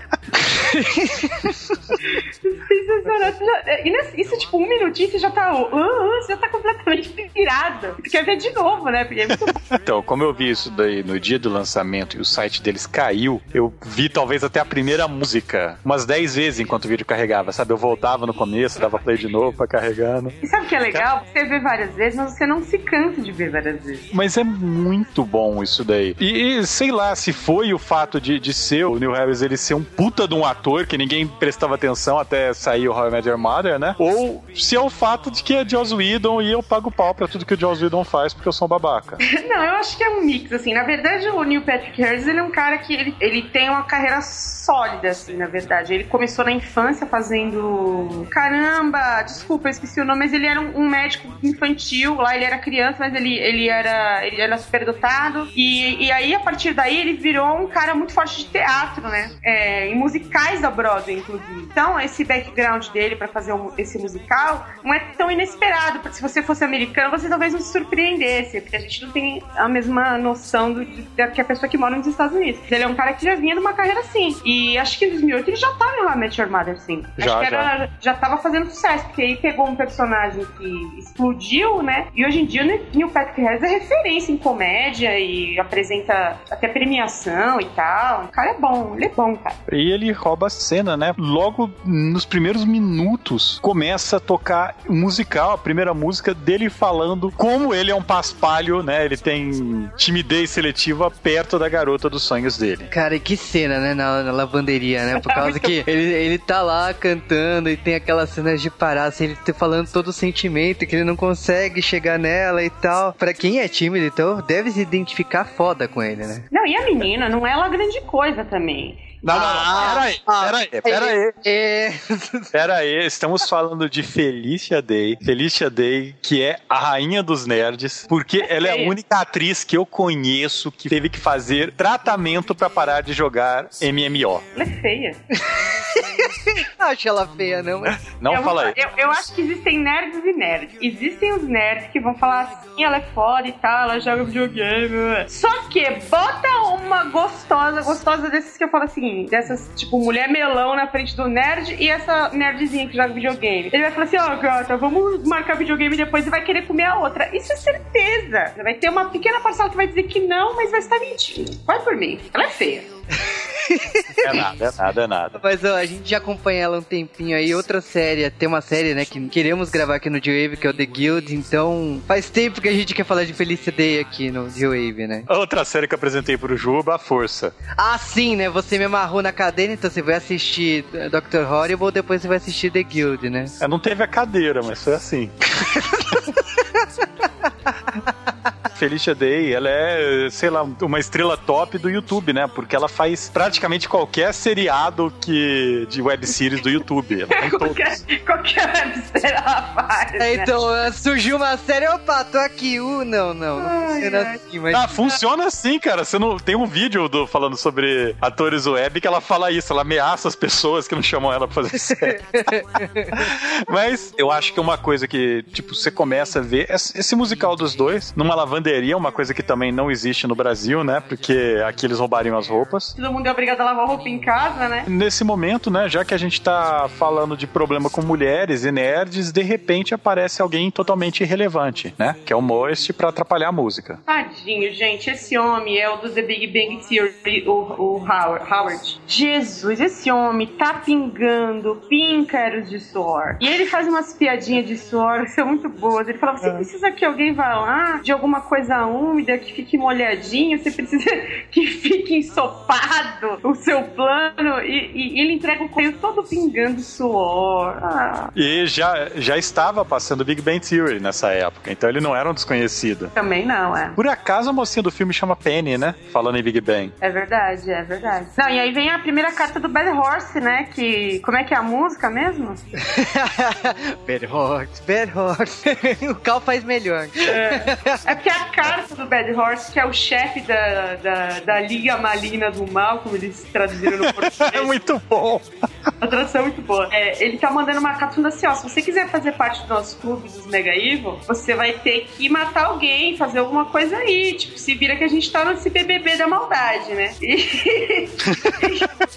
isso, tipo, um minutinho você já tá. Uh, uh, você já tá completamente virado. Você quer ver de novo, né? Porque é muito... Então, como eu vi isso daí no dia do lançamento e o site deles caiu, eu vi talvez até a primeira música umas 10 vezes enquanto o vídeo carregava, sabe? Eu voltava no começo, dava play de novo pra carregando. E sabe o que é legal? Você vê várias vezes, mas você não se cansa de ver várias vezes. Mas é muito bom isso daí. E, e sei lá, se foi o fato de, de ser o Neil Harris ele ser um puta de um ator que ninguém prestava atenção até sair o How I Met Your Mother, né? Ou se é o fato de que é Joss Whedon e eu pago pau pra tudo que o Joss Whedon faz porque eu sou um babaca. Não, eu acho que é um mix, assim. Na verdade, o Neil Patrick Harris, ele é um cara que ele, ele tem uma carreira sólida, assim, na verdade. Ele começou na infância fazendo... Caramba, desculpa, eu esqueci o nome, mas ele era um, médico infantil. Lá ele era criança, mas ele, ele era ele era superdotado. E, e aí, a partir daí, ele virou um cara muito forte de teatro, né? É, em musicais da Broadway, inclusive. Então, esse background dele para fazer um, esse musical não é tão inesperado, se você fosse americano, você talvez não se surpreendesse, porque a gente não tem a mesma noção do, que a pessoa que mora nos Estados Unidos. Ele é um cara que já vinha de uma carreira assim. E acho que em 2008 ele já tava em How Met Your Mother, sim. Já, acho que era, já. já tava fazendo sucesso, porque aí pegou um personagem que explodiu, né? E hoje em dia o Neil Patrick Harris é referência em comédia e apresenta até premiação e tal. O cara é bom, ele é bom, cara. E ele rouba a cena, né? Logo nos primeiros minutos começa a tocar o musical, a primeira música dele falando como ele é um paspalho, né? Ele tem timidez seletiva perto da garota dos sonhos dele. Cara, e que cena, né? Na, na lavanderia, né? Por causa que ele, ele tá lá cantando e tem aquelas cenas de parar, assim, ele tá falando todo o sentimento que ele não consegue chegar nela e tal. Pra quem é tímido, então, deve se identificar foda com ele, né? Não, e a menina não é lá grande coisa também. Não, não, não. Ah, peraí, peraí, peraí. É. Peraí, estamos falando de Felicia Day. Felicia Day, que é a rainha dos nerds, porque ela é a única atriz que eu conheço que teve que fazer tratamento para parar de jogar MMO. Ela é feia. acho ela feia, não. Não eu fala aí. Eu, eu, acho que existem nerds e nerds. Existem os nerds que vão falar assim, ela é foda e tal, ela joga videogame. Só que bota uma gostosa, gostosa desses que eu falo assim, dessas, tipo, mulher melão na frente do nerd e essa nerdzinha que joga videogame. Ele vai falar assim, ó, oh, gata, vamos marcar videogame depois e vai querer comer a outra. Isso é certeza. Vai ter uma pequena parcela que vai dizer que não, mas vai estar mentindo. Vai por mim. Ela é feia. É nada, é nada, é nada. Mas ó, a gente já acompanha ela um tempinho aí. Outra série, tem uma série, né, que queremos gravar aqui no G-Wave, que é o The Guild. Então, faz tempo que a gente quer falar de Day aqui no G-Wave, né? Outra série que eu apresentei pro Juba, A Força. Ah, sim, né? Você me amarrou na cadeira, então você vai assistir Dr. Horrible, depois você vai assistir The Guild, né? É, não teve a cadeira, mas foi assim. Felicia Day, ela é, sei lá, uma estrela top do YouTube, né? Porque ela faz praticamente qualquer seriado que de web series do YouTube. Ela tem qualquer, qualquer ela faz. É, né? Então, surgiu uma série, opa, tô aqui. Uh, não, não, não ai, funciona ai. assim. Mas... Ah, funciona assim, cara. Você não tem um vídeo do, falando sobre atores web que ela fala isso, ela ameaça as pessoas que não chamam ela pra fazer série. mas eu acho que uma coisa que, tipo, você começa a ver esse musical dos dois numa lavanderia, uma coisa que também não existe no Brasil, né? Porque aqui eles roubariam as roupas. Todo mundo é obrigado a lavar roupa em casa, né? Nesse momento, né, já que a gente tá falando de problema com mulheres e nerds, de repente aparece alguém totalmente irrelevante, né? Que é o Moist para atrapalhar a música. Tadinho, gente. Esse homem é o do The Big Bang Theory, o, o Howard. Jesus, esse homem tá pingando píncaros de suor. E ele faz umas piadinhas de suor que são muito boas. Ele fala: você precisa que alguém vá lá de alguma coisa úmida, que fique molhadinho, você precisa que fique ensopado o seu plano. E, e ele entrega o correio todo pingando suor. Ah. E já, já estava passando Big Bang Theory nessa época, então ele não era um desconhecido. Também não, é. Por acaso a mocinha do filme chama Penny, né? Falando em Big Bang. É verdade, é verdade. Não, e aí vem a primeira carta do Bad Horse, né? Que. Como é que é a música mesmo? Bad Horse, Bad Horse. o Cal faz melhor. É, é porque a carta do Bad Horse, que é o chefe da, da, da Liga Malina do Mal, como eles traduziram no português. é muito bom. A tradução é muito boa. É, ele tá mandando uma falando assim: ó, se você quiser fazer parte do nosso clube dos Mega Evil, você vai ter que matar alguém, fazer alguma coisa aí. Tipo, se vira que a gente tá nesse BBB da maldade, né? E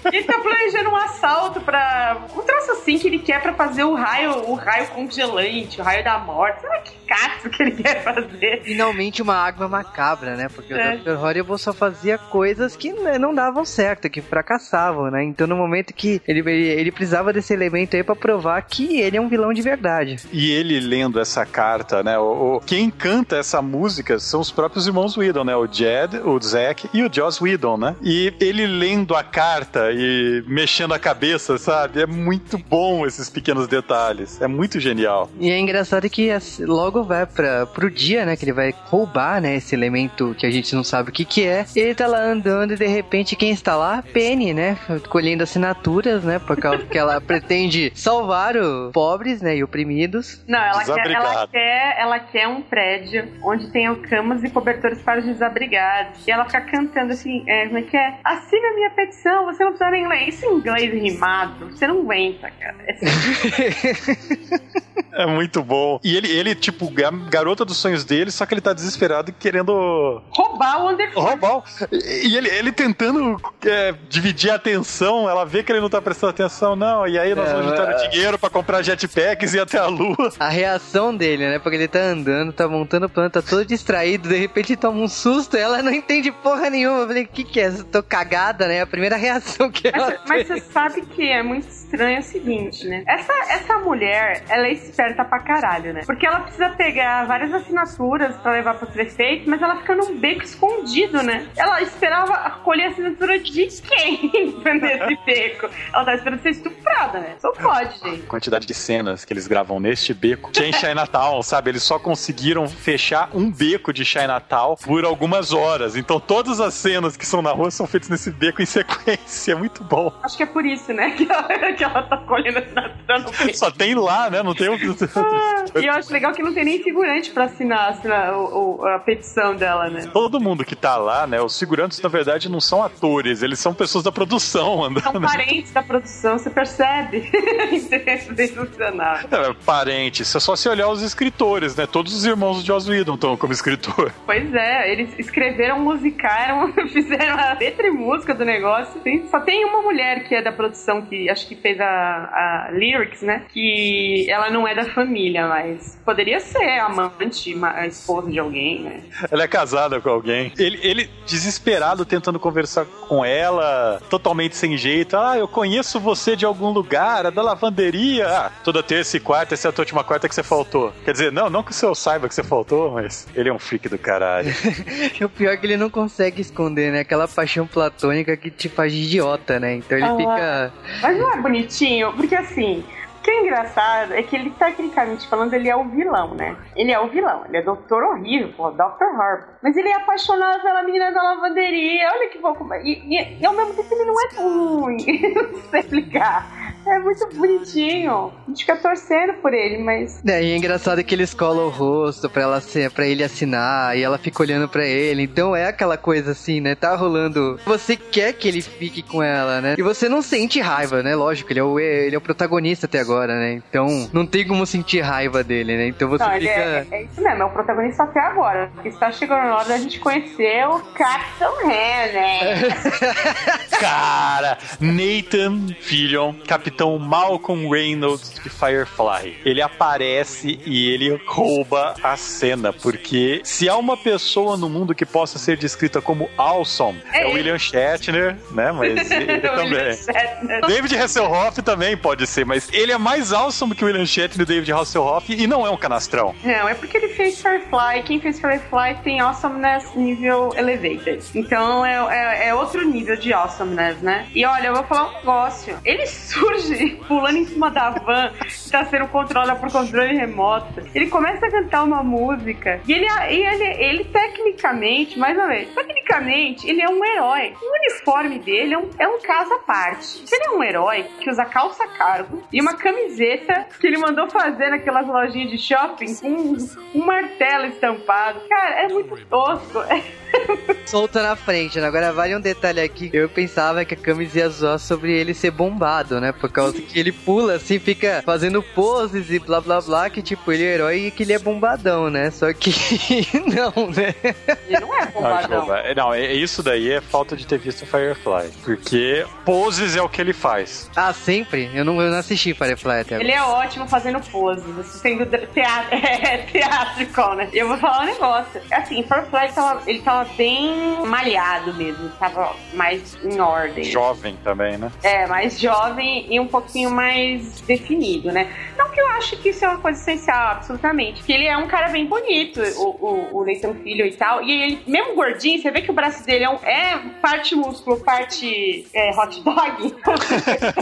ele tá planejando um assalto pra. Um troço assim que ele quer pra fazer o raio, o raio congelante, o raio da morte. Sei lá que cato que ele quer fazer. Finalmente uma água macabra, né? Porque é. o Dr. Horrible só fazia coisas que né, não davam certo, que fracassavam, né? Então no momento que ele, ele precisava desse elemento aí pra provar que ele é um vilão de verdade. E ele lendo essa carta, né? O, o quem canta essa música são os próprios irmãos Whedon, né? O Jed, o Zack e o Joss Whedon, né? E ele lendo a carta e mexendo a cabeça, sabe? É muito bom esses pequenos detalhes. É muito genial. E é engraçado que logo vai para pro dia, né? Que ele vai roubar, né? Esse elemento que a gente não sabe o que que é. Ele tá lá andando e de repente quem está lá? Penny, né? Colhendo assinaturas, né? Por causa que ela pretende salvar os pobres, né? E oprimidos. Não, ela quer, ela quer, ela quer um prédio onde tenham camas e cobertores para os desabrigados. E ela fica cantando assim, é, como é que é? Assina a minha petição, você não precisa nem ler. Isso em inglês rimado, você não aguenta, cara. É, assim. é muito bom. E ele, ele, tipo, garota dos sonhos dele, só que ele tá desesperado querendo. Roubar o Undertaker. Roubar. E ele, ele tentando é, dividir a atenção, ela vê que ele não tá prestando atenção, não. E aí nós é, vamos juntar mas... dinheiro pra comprar jetpacks e ir até a lua. A reação dele, né? Porque ele tá andando, tá montando planta, tá todo distraído, de repente toma um susto, ela não entende porra nenhuma. Eu falei, o que que é? Eu tô cagada, né? A primeira reação que ela. Mas, mas você sabe que é muito estranho o seguinte, né? Essa, essa mulher, ela é esperta pra caralho, né? Porque ela precisa pegar várias assinaturas pra levar pro prefeito, mas ela fica num beco escondido, né? Ela esperava colher a assinatura de quem nesse beco? Ela tava esperando ser estuprada né? Só pode, gente. A quantidade de cenas que eles gravam neste beco. Tinha em Chinatown, sabe? Eles só conseguiram fechar um beco de Chinatown por algumas horas. Então todas as cenas que são na rua são feitas nesse beco em sequência. É muito bom. Acho que é por isso, né? Que ela, que ela tá colhendo assinatura no peito. Só tem lá, né? Não tem o. Ah, e eu acho legal que não tem nem figurante pra assinar, assinar o, o, a petição dela, né? Todo mundo que tá lá, né? Os figurantes, na verdade, não são atores, eles são pessoas da produção andando. São parentes da produção, você percebe? Sensacional. É, parentes, é só se olhar os escritores, né? Todos os irmãos de Joss Whedon estão como escritor. Pois é, eles escreveram, musicaram, fizeram a letra e música do negócio. Só tem uma mulher que é da produção, que acho que fez a, a lyrics, né? Que ela não é da família, mas poderia ser amante, a esposa de alguém, né? Ela é casada com alguém. Ele, ele desesperado tentando conversar com ela, totalmente sem jeito. Ah, eu conheço você de algum lugar, é da lavanderia. Ah, toda terça e quarta, essa é a tua última quarta que você faltou. Quer dizer, não, não que o senhor saiba que você faltou, mas ele é um freak do caralho. o pior é que ele não consegue esconder, né? Aquela paixão platônica que te faz de idiota, né? Então ele ah, fica. Mas não é bonitinho, porque assim. O que é engraçado é que ele, tecnicamente falando, ele é o vilão, né? Ele é o vilão, ele é doutor horrível, pô, Dr. Harper. Mas ele é apaixonado pela menina da lavanderia, olha que pouco. E, e, e ao mesmo tempo ele não é ruim, não sei explicar. É muito bonitinho. A gente fica torcendo por ele, mas. É, e é engraçado que ele escola o rosto pra, ela ser, pra ele assinar e ela fica olhando pra ele. Então é aquela coisa assim, né? Tá rolando. Você quer que ele fique com ela, né? E você não sente raiva, né? Lógico, ele é o, ele é o protagonista até agora, né? Então não tem como sentir raiva dele, né? Então você não, fica. É, é, isso mesmo, é o protagonista até agora. Porque está chegando na hora da gente conhecer o Capitão Hanna. Cara, Nathan Fillion, Capitão capitão Malcolm Reynolds de Firefly. Ele aparece e ele rouba a cena, porque se há uma pessoa no mundo que possa ser descrita como awesome, é, é William Shatner, né? Mas ele também. David Hasselhoff também pode ser, mas ele é mais awesome que William Shatner e David Hasselhoff e não é um canastrão. Não, é porque ele fez Firefly. Quem fez Firefly tem awesomeness nível elevated. Então é, é, é outro nível de awesomeness, né? E olha, eu vou falar um negócio. Ele surge pulando em cima da van que tá sendo controlada por controle remoto. Ele começa a cantar uma música e ele, e ele, ele tecnicamente, mais uma vez, tecnicamente, ele é um herói. O uniforme dele é um, é um caso à parte. Ele é um herói que usa calça cargo e uma camiseta que ele mandou fazer naquelas lojinhas de shopping com um, um martelo estampado. Cara, é muito tosco. Solta na frente, né? Agora vale um detalhe aqui. Eu pensava que a camisa ia zoar sobre ele ser bombado, né? Por causa que ele pula assim, fica fazendo poses e blá blá blá, que tipo, ele é herói e que ele é bombadão, né? Só que não, né? Ele não é bombadão. Não, não, é, isso daí é falta de ter visto Firefly. Porque poses é o que ele faz. Ah, sempre? Eu não, eu não assisti Firefly até agora. Ele é ótimo fazendo poses, sendo teatro, é, teatrical, né? Eu vou falar um negócio. Assim, Firefly tava, ele tava bem malhado mesmo, tava mais em ordem. Jovem também, né? É, mais jovem e um pouquinho mais definido, né? Não que eu acho que isso é uma coisa essencial, absolutamente. Que ele é um cara bem bonito, o, o, o Leitão Filho e tal. E ele, mesmo gordinho, você vê que o braço dele é, um, é parte músculo, parte é, hot dog,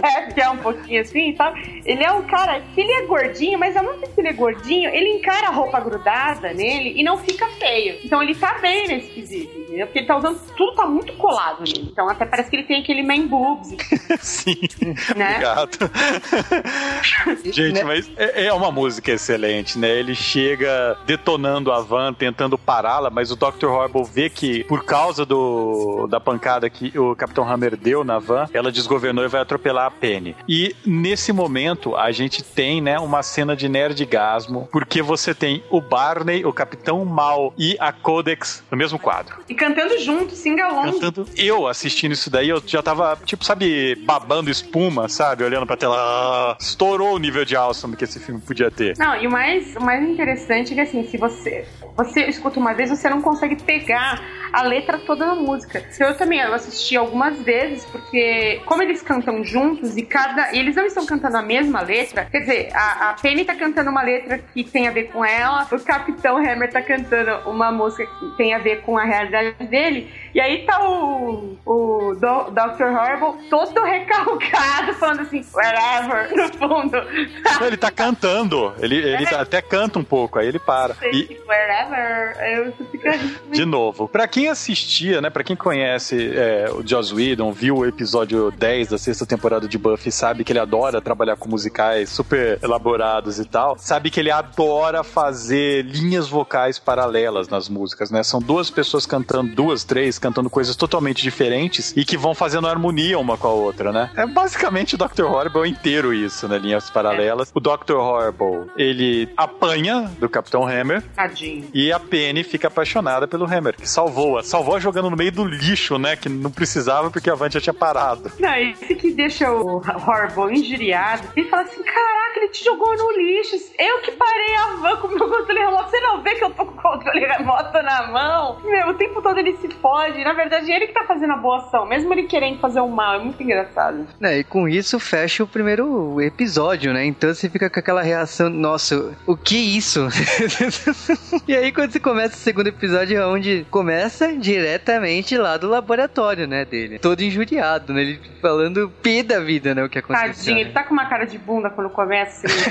é, que é um pouquinho assim e tal. Ele é um cara que ele é gordinho, mas ao mesmo tempo que ele é gordinho, ele encara a roupa grudada nele e não fica feio. Então ele tá bem nesse easy. Entendeu? Porque ele tá usando, tudo tá muito colado nele. Então até parece que ele tem aquele man boobs. Sim. Né? Obrigado. Gente, né? mas é, é uma música excelente, né? Ele chega detonando a van, tentando pará-la, mas o Dr. Horrible vê que por causa do, da pancada que o Capitão Hammer deu na van, ela desgovernou e vai atropelar a Penny. E nesse momento a gente tem, né, uma cena de nerdgasmo, porque você tem o Barney, o Capitão Mal e a Codex no mesmo quadro. E cantando junto, singalong. Cantando. Eu assistindo isso daí, eu já tava, tipo, sabe, babando espuma, sabe? Olhando pra tela. Ah, estourou o nível de awesome que esse filme podia ter. Não, e o mais, o mais interessante é que, assim, se você, você escuta uma vez, você não consegue pegar a letra toda da música. Então, eu também eu assisti algumas vezes, porque como eles cantam juntos e cada. E eles não estão cantando a mesma letra, quer dizer, a, a Penny tá cantando uma letra que tem a ver com ela, o Capitão Hammer tá cantando uma música que tem a ver com a realidade dele, e aí tá o, o Do, Dr. Horrible todo recalcado, falando assim, wherever, no fundo. Ele tá cantando, ele, ele é. até canta um pouco, aí ele para. E... Wherever, eu fico De novo, pra quem assistia, né, pra quem conhece é, o Joss Whedon, viu o episódio 10 da sexta temporada de Buffy, sabe que ele adora trabalhar com musicais super elaborados e tal, sabe que ele adora fazer linhas vocais paralelas nas músicas, né? São duas pessoas cantando, duas, três, cantando coisas totalmente diferentes e que vão fazendo harmonia uma com a outra, né? É basicamente o Dr. Horrible inteiro isso, né? Linhas paralelas. É. O Dr. Horrible, ele apanha do Capitão Hammer. Tadinho. E a Penny fica apaixonada pelo Hammer, que salvou-a. Salvou-a jogando no meio do lixo, né? Que não precisava porque a Van já tinha parado. Não, esse que deixa o Horrible injuriado. Ele fala assim: caraca, ele te jogou no lixo. Eu que parei a van com o meu controle remoto. Você não vê que eu tô com o controle remoto na mão? Meu, o tempo todo ele se fode. Na verdade, ele que tá fazendo a boa ação, mesmo ele querendo fazer o mal. É muito engraçado. É, e com isso fecha o primeiro episódio, né? Então você fica com aquela reação: nossa, o que é isso? e aí, quando você começa o segundo episódio, é onde começa diretamente lá do laboratório, né? Dele. Todo injuriado, né? Ele falando p da vida, né? O que aconteceu. Tadinho, né? ele tá com uma cara de bunda quando começa. Assim,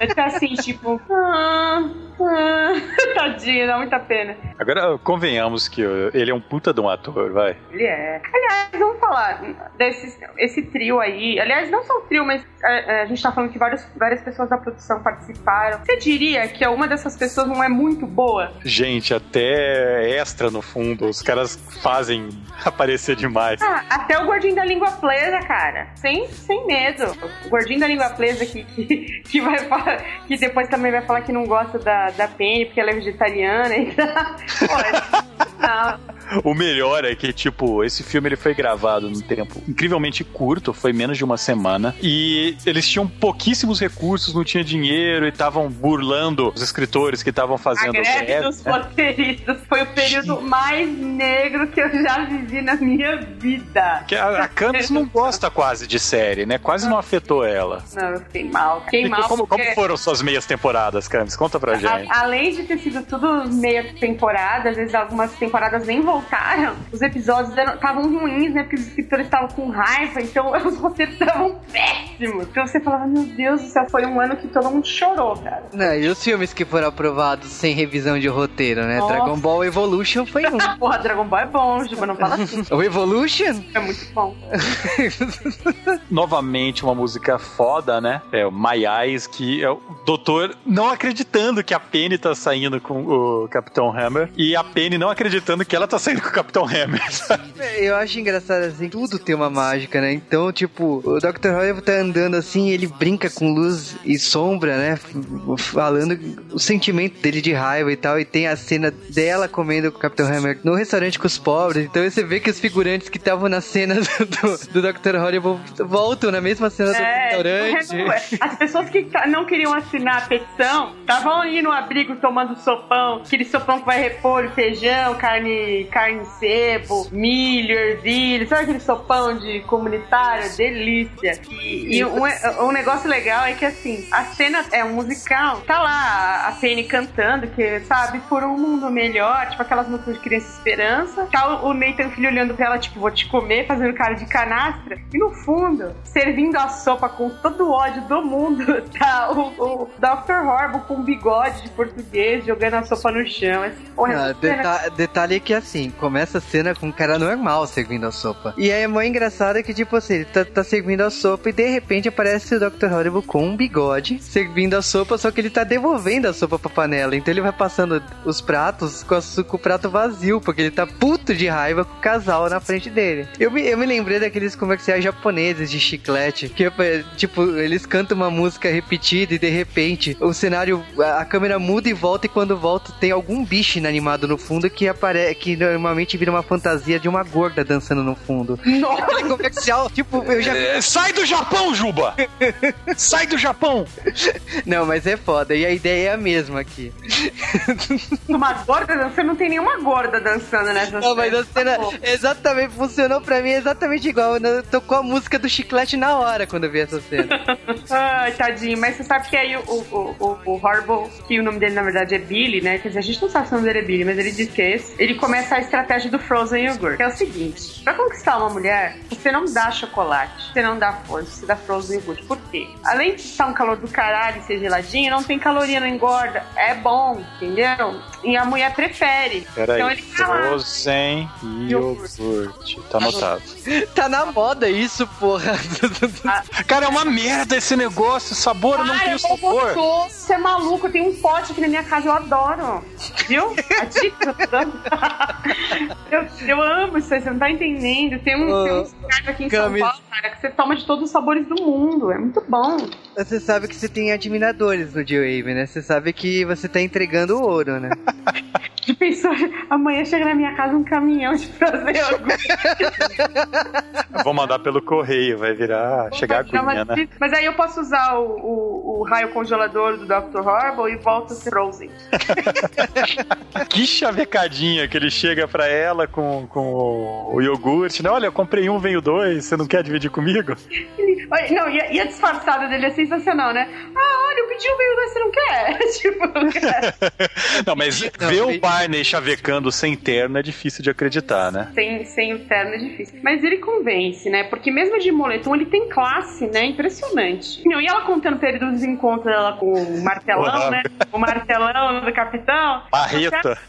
ele tá assim, tipo. Ah, ah. Tadinho, dá muita pena. Agora, convenhamos que ele é um puta de um ator, vai. Ele é. Aliás, vamos falar desse esse trio aí. Aliás, não só o trio, mas a, é, é, a gente tá falando que vários, várias pessoas da produção participaram. Você diria que uma dessas pessoas não é muito boa? Gente, até extra no fundo. Os caras fazem aparecer demais. Ah, até o gordinho da língua presa, cara. Sem, sem medo. O gordinho da língua presa que, que, que vai falar, que depois também vai falar que não gosta da, da Penny porque ela é vegetariana. Então, pô, O melhor é que, tipo, esse filme ele foi gravado num tempo incrivelmente curto, foi menos de uma semana, e eles tinham pouquíssimos recursos, não tinha dinheiro e estavam burlando os escritores que estavam fazendo a greve greve, dos né? roteiristas foi o período mais negro que eu já vivi na minha vida. Que a, a Camis não gosta quase de série, né? Quase não afetou ela. Não, eu fiquei mal. Fiquei mal como, porque... como foram suas meias temporadas, Camis? Conta pra gente. A, além de ter sido tudo meia temporada, às vezes algumas temporadas nem voltaram voltaram, os episódios estavam ruins, né? Porque os escritores estavam com raiva, então os roteiros estavam péssimos. Então você falava, meu Deus do céu, foi um ano que todo mundo chorou, cara. Não, e os filmes que foram aprovados sem revisão de roteiro, né? Nossa. Dragon Ball Evolution foi um. Porra, Dragon Ball é bom, Juba, não fala assim. o Evolution? É muito bom. Novamente uma música foda, né? É o My Eyes, que é o doutor não acreditando que a Penny tá saindo com o Capitão Hammer e a Penny não acreditando que ela tá saindo com o Capitão Hammer. Eu acho engraçado assim, tudo tem uma mágica, né? Então, tipo, o Dr. Horrible tá andando assim, ele brinca com luz e sombra, né? Falando o sentimento dele de raiva e tal. E tem a cena dela comendo com o Capitão Hammer no restaurante com os pobres. Então você vê que os figurantes que estavam na cena do, do Dr. Horrible voltam na mesma cena é, do restaurante. As pessoas que não queriam assinar a petição estavam ali no abrigo tomando sopão, aquele sopão que vai repolho, feijão, carne, carne carne sebo, milho, ervilha, sabe aquele sopão de comunitário? Delícia. E, e um, um, negócio legal é que assim, a cena é um musical, tá lá a Penny cantando, que sabe, por um mundo melhor, tipo aquelas músicas de criança esperança. Tá o Nathan Filho olhando pra ela, tipo, vou te comer, fazendo cara de canastra. E no fundo, servindo a sopa com todo o ódio do mundo, tá o, o Dr. Horrible com um bigode de português jogando a sopa no chão. Porra, ah, deta detalhe é que assim, começa a cena com um cara normal servindo a sopa. E aí é mó engraçado que, tipo assim, ele tá, tá servindo a sopa e de repente aparece o Dr. Horrible com um bigode servindo a sopa, só que ele tá devolvendo a sopa pra panela. Então ele vai passando os pratos com, a, com o prato vazio, porque ele tá puto de raiva com o casal na frente dele. Eu me, eu me lembrei daqueles comerciais japoneses de chiclete, que, tipo, eles cantam uma música repetida e de repente o cenário, a câmera muda e volta, e quando volta tem algum bicho inanimado no fundo que aparece, que normalmente vira uma fantasia de uma gorda dançando no fundo. Nossa! comercial, tipo, eu já. É, sai do Japão, Juba! sai do Japão! Não, mas é foda. E a ideia é a mesma aqui. Uma gorda dançando, não tem nenhuma gorda dançando nessa Não, mas a cena Tá exatamente funcionou pra mim exatamente igual. né? Tocou a música do chiclete na hora quando eu vi essa cena. Ai, tadinho. Mas você sabe que aí o, o, o, o Horrible, que o nome dele na verdade é Billy, né? Quer dizer, a gente não sabe se o nome dele é Billy, mas ele diz que é esse. Ele começa a estratégia do Frozen Yogurt. Que é o seguinte: pra conquistar uma mulher, você não dá chocolate, você não dá força, você dá Frozen Yogurt. Por quê? Além de estar um calor do caralho e ser geladinho, não tem caloria, não engorda. É bom, entendeu? E a mulher prefere. Peraí, Então ele. Frozen Yogurt. Tá anotado. tá na moda isso, porra. Cara, é uma merda esse negócio. Sabor não Cara, tem é sabor. gostoso. Você é maluco, tem um pote aqui na minha casa, eu adoro. Viu? A dica eu eu, amo isso aí, você não tá entendendo. Tem, um, tem uns caras aqui em Camis. São Paulo, cara, que você toma de todos os sabores do mundo. É muito bom. Você sabe que você tem admiradores no J-Wave, né? Você sabe que você tá entregando ouro, né? De pensou, amanhã chega na minha casa um caminhão de fazer iogurte. Vou mandar pelo correio, vai virar. chegar a aguinha, né? mas aí eu posso usar o, o, o raio congelador do Dr. Horrible e volta a ser Frozen. Que chavecadinha que ele chega pra ela com, com o, o iogurte, né? Olha, eu comprei um, veio dois, você não quer dividir comigo? Não, e a, e a disfarçada dele é sensacional, né? Ah, olha, eu pedi um veio dois, você não quer? tipo, não quer. Não, mas Não, ver ele- o Barney chavecando sem terno é difícil de acreditar, né? sem, sem o terno é difícil. Mas ele convence, né? Porque mesmo de moletom, ele tem classe, né? Impressionante. Não, e ela contando pra ele dos encontros dela com o martelão, né? O martelão do capitão. Barreta.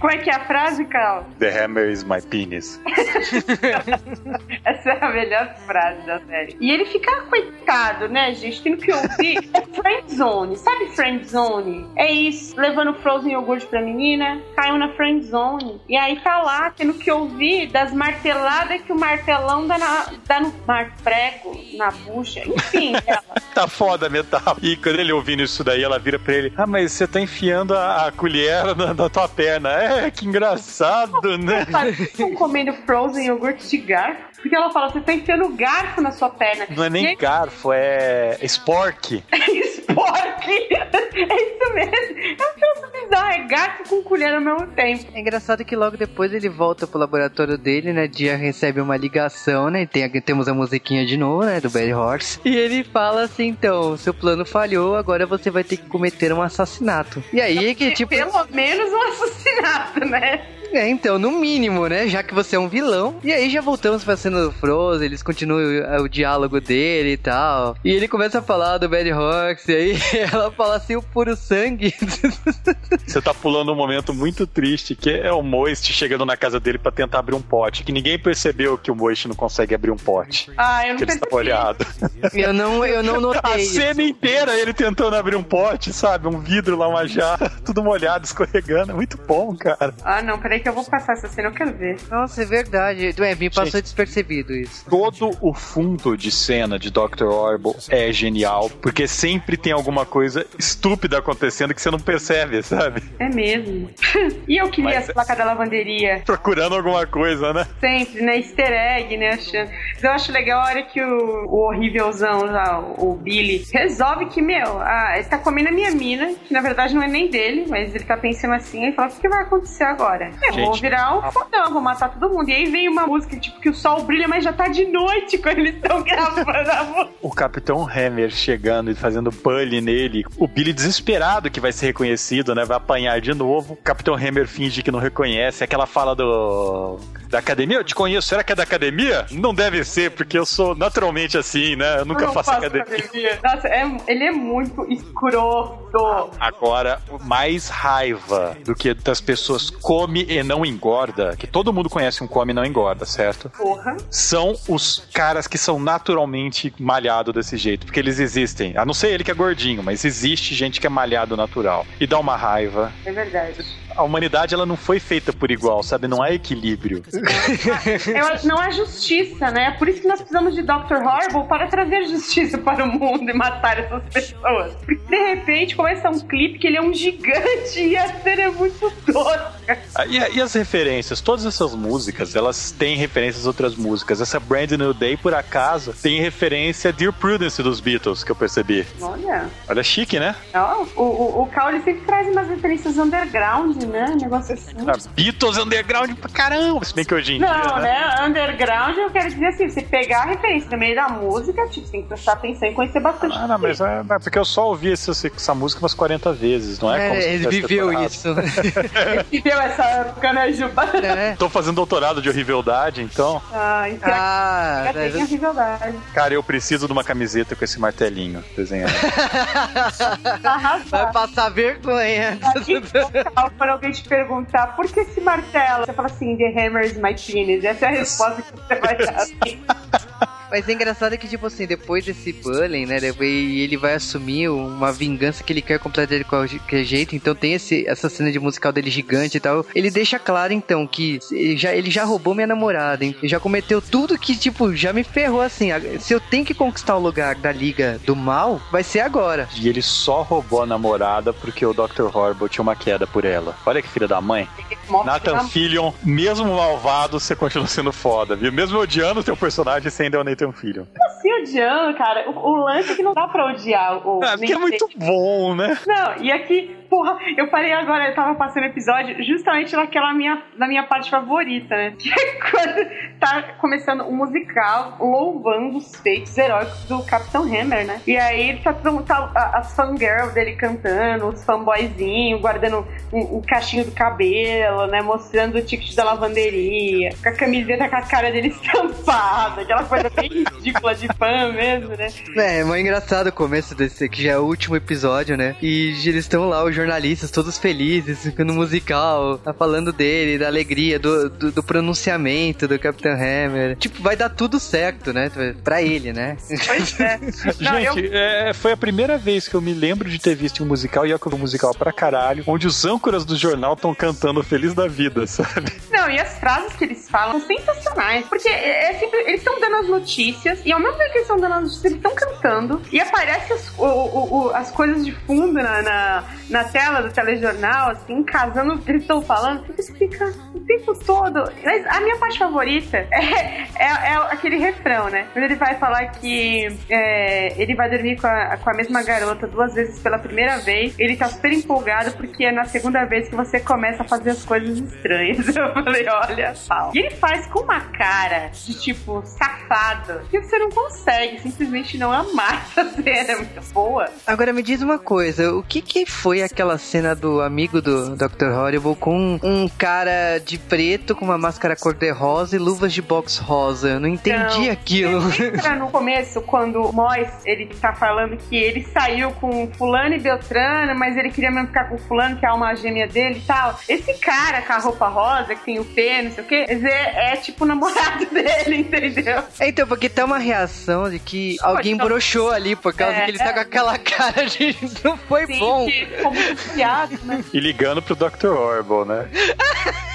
Como é que é a frase, Carl? The hammer is my penis. Essa é a melhor frase da série. E ele fica coitado, né, gente? Tendo que ouvir. É friendzone. Sabe friendzone? É isso. Levando Frozen iogurte pra menina, caiu na friendzone. E aí tá lá, tendo que ouvir das marteladas que o martelão dá, na, dá no mar prego, na bucha. Enfim, ela. Tá foda a metáfora. E quando ele ouvindo isso daí, ela vira pra ele: Ah, mas você tá enfiando a, a colher na, na tua perna. É, que engraçado, né? Estão comendo Frozen iogurte de garfo? Porque ela fala, você tá enfiando garfo na sua perna. Não é nem aí, garfo, é spork. Spork! É isso mesmo. É um bizarro. É garfo com colher ao mesmo tempo. É engraçado que logo depois ele volta pro laboratório dele, né? Dia recebe uma ligação, né? Tem, temos a musiquinha de novo, né? Do Bad Horse. E ele fala assim: então, seu plano falhou, agora você vai ter que cometer um assassinato. E aí que tipo. Pelo menos um assassinato, né? É, então, no mínimo, né? Já que você é um vilão. E aí já voltamos pra cena do Frozen, eles continuam o, o diálogo dele e tal. E ele começa a falar do Bad Horse, e aí ela fala assim, o puro sangue. Você tá pulando um momento muito triste, que é o Moist chegando na casa dele pra tentar abrir um pote. Que ninguém percebeu que o Moist não consegue abrir um pote. Ah, eu não Que ele está percebi. molhado. eu não, eu não A notei. isso. cena inteira ele tentando abrir um pote, sabe? Um vidro lá, uma jarra, tudo molhado, escorregando. É muito bom, cara. Ah, não, peraí que eu vou passar essa cena, eu quero ver. Nossa, é verdade. É, me passou Gente. despercebido isso. Todo o fundo de cena de Dr. Orwell é genial, porque sempre tem alguma coisa estúpida acontecendo que você não percebe, sabe? É mesmo. e eu queria Mas- as placas da lavanderia. Procurando alguma coisa, né? Sempre, né? Easter egg, né? Achando. Mas eu acho legal a hora que o, o horrívelzão lá, o, Billy, resolve que, meu, ah, ele tá comendo a minha mina, que na verdade não é nem dele, mas ele tá pensando assim, aí fala, o que vai acontecer agora? Eu vou Gente, virar um fodão, vou matar todo mundo. E aí vem uma música, tipo, que o sol brilha, mas já tá de noite quando eles estão gravando a música. O Capitão Hammer chegando e fazendo bully nele. O Billy desesperado que vai ser reconhecido, né? Vai apanhar de novo. O Capitão Hammer finge que não reconhece. Aquela fala do. Da academia? Eu te conheço. Será que é da academia? Não deve ser, porque eu sou naturalmente assim, né? Eu nunca Eu faço, faço academia. Nossa, é- ele é muito escroto. Agora, mais raiva do que das pessoas come e não engorda, que todo mundo conhece um come e não engorda, certo? Porra. São os caras que são naturalmente malhados desse jeito, porque eles existem. A não ser ele que é gordinho, mas existe gente que é malhado natural. E dá uma raiva. É verdade. A humanidade ela não foi feita por igual, sabe? Não há equilíbrio. Acho- não há justiça, né? Por isso que nós precisamos de Dr. Horrible para trazer justiça para o mundo e matar essas pessoas. Porque de repente começa um clipe que ele é um gigante e a cena é muito doce. Ah, e, e, as referências? Todas essas músicas, elas têm referências a outras músicas. Essa Brand New Day, por acaso, tem referência a Dear Prudence dos Beatles, que eu percebi. Olha. Olha, chique, né? Não, o, o, o Cal, sempre traz umas referências underground, né? negócio assim. Ah, Beatles underground pra caramba, se bem que hoje em Não, dia, né? né? Underground, eu quero dizer assim, você pegar a referência no meio da música, tipo, tem que prestar atenção e conhecer bastante. Ah, não, mas é, é porque eu só ouvi essa, essa música umas 40 vezes, não é? é como ele viveu isso. ele viveu essa época, né, Juba? É. Tô fazendo doutorado de horriveldade, então. Ah, então. Ah, é, tem horriveldade. Cara, eu preciso de uma camiseta com esse martelinho desenhado. Vai passar vergonha. Quando alguém te perguntar por que esse martelo, você fala assim, The Hammer is my penis. Essa é a resposta que você vai dar. Mas é engraçado que, tipo assim, depois desse bullying, né? Ele vai assumir uma vingança que ele quer completar de qualquer jeito. Então tem esse, essa cena de musical dele gigante e tal. Ele deixa claro, então, que ele já, ele já roubou minha namorada, hein? Ele já cometeu tudo que, tipo, já me ferrou assim. Se eu tenho que conquistar o lugar da Liga do Mal, vai ser agora. E ele só roubou a namorada porque o Dr. Horrible tinha uma queda por ela. Olha que filha da mãe. Nathan Fillion, mesmo malvado, você continua sendo foda, viu? Mesmo odiando o teu personagem, você ainda é o Nathan Fillion. Assim, odiando, cara. O, o lance é que não dá pra odiar o. É, porque é muito bom, né? Não, e aqui Porra, eu parei agora, eu tava passando o episódio justamente naquela minha, na minha parte favorita, né? Que é quando tá começando o um musical louvando os feitos heróicos do Capitão Hammer, né? E aí tá, tá as fangirls dele cantando, os fanboyzinhos guardando um, um, cachinho do cabelo, né? Mostrando o ticket da lavanderia, com a camiseta com a cara dele estampada, aquela coisa bem ridícula de fã mesmo, né? É, é muito engraçado o começo desse, que já é o último episódio, né? E eles estão lá, os jornalistas todos felizes, no musical, tá falando dele, da alegria, do, do, do, pronunciamento do Capitão Hammer. Tipo, vai dar tudo certo, né? Pra ele, né? Pois é. Não, Gente, eu... é, foi a primeira vez que eu me lembro de ter visto um musical, e é um musical pra caralho, onde os âncoras do jornal estão cantando Feliz da Vida, sabe? Não, e as frases que eles falam são sensacionais, porque é, é sempre, eles estão dando as notícias, e ao mesmo tempo que eles estão dando as notícias, eles estão cantando, e aparece as, o, o, o, as coisas de fundo na, na, na tela do telejornal, assim, casando o que eles estão falando, você fica o tempo todo. Mas a minha parte favorita é, é, é aquele refrão, né? Quando ele vai falar que é, ele vai dormir com a, com a mesma garota duas vezes pela primeira vez, ele tá super empolgado porque é na segunda vez que você começa a fazer as coisas estranhas. Eu falei, olha só. E ele faz com uma cara de tipo safado que você não consegue simplesmente não amar essa cena. É muito boa. Agora me diz uma coisa: o que, que foi aquela cena? do amigo do Dr. Horrible com um cara de preto com uma máscara cor-de-rosa e luvas de boxe rosa. Eu não entendi não, aquilo. no começo, quando o Mois, ele tá falando que ele saiu com fulano e Beltrano, mas ele queria mesmo ficar com fulano, que é a alma gêmea dele e tal. Esse cara com a roupa rosa, que tem o pé, não sei o quê, é, é tipo o namorado dele, entendeu? Então, porque tem uma reação de que Pô, alguém então... broxou ali, por causa é, que ele tá com aquela cara de não foi Sim, bom. Que, como né? E ligando pro Dr. Horrible, né?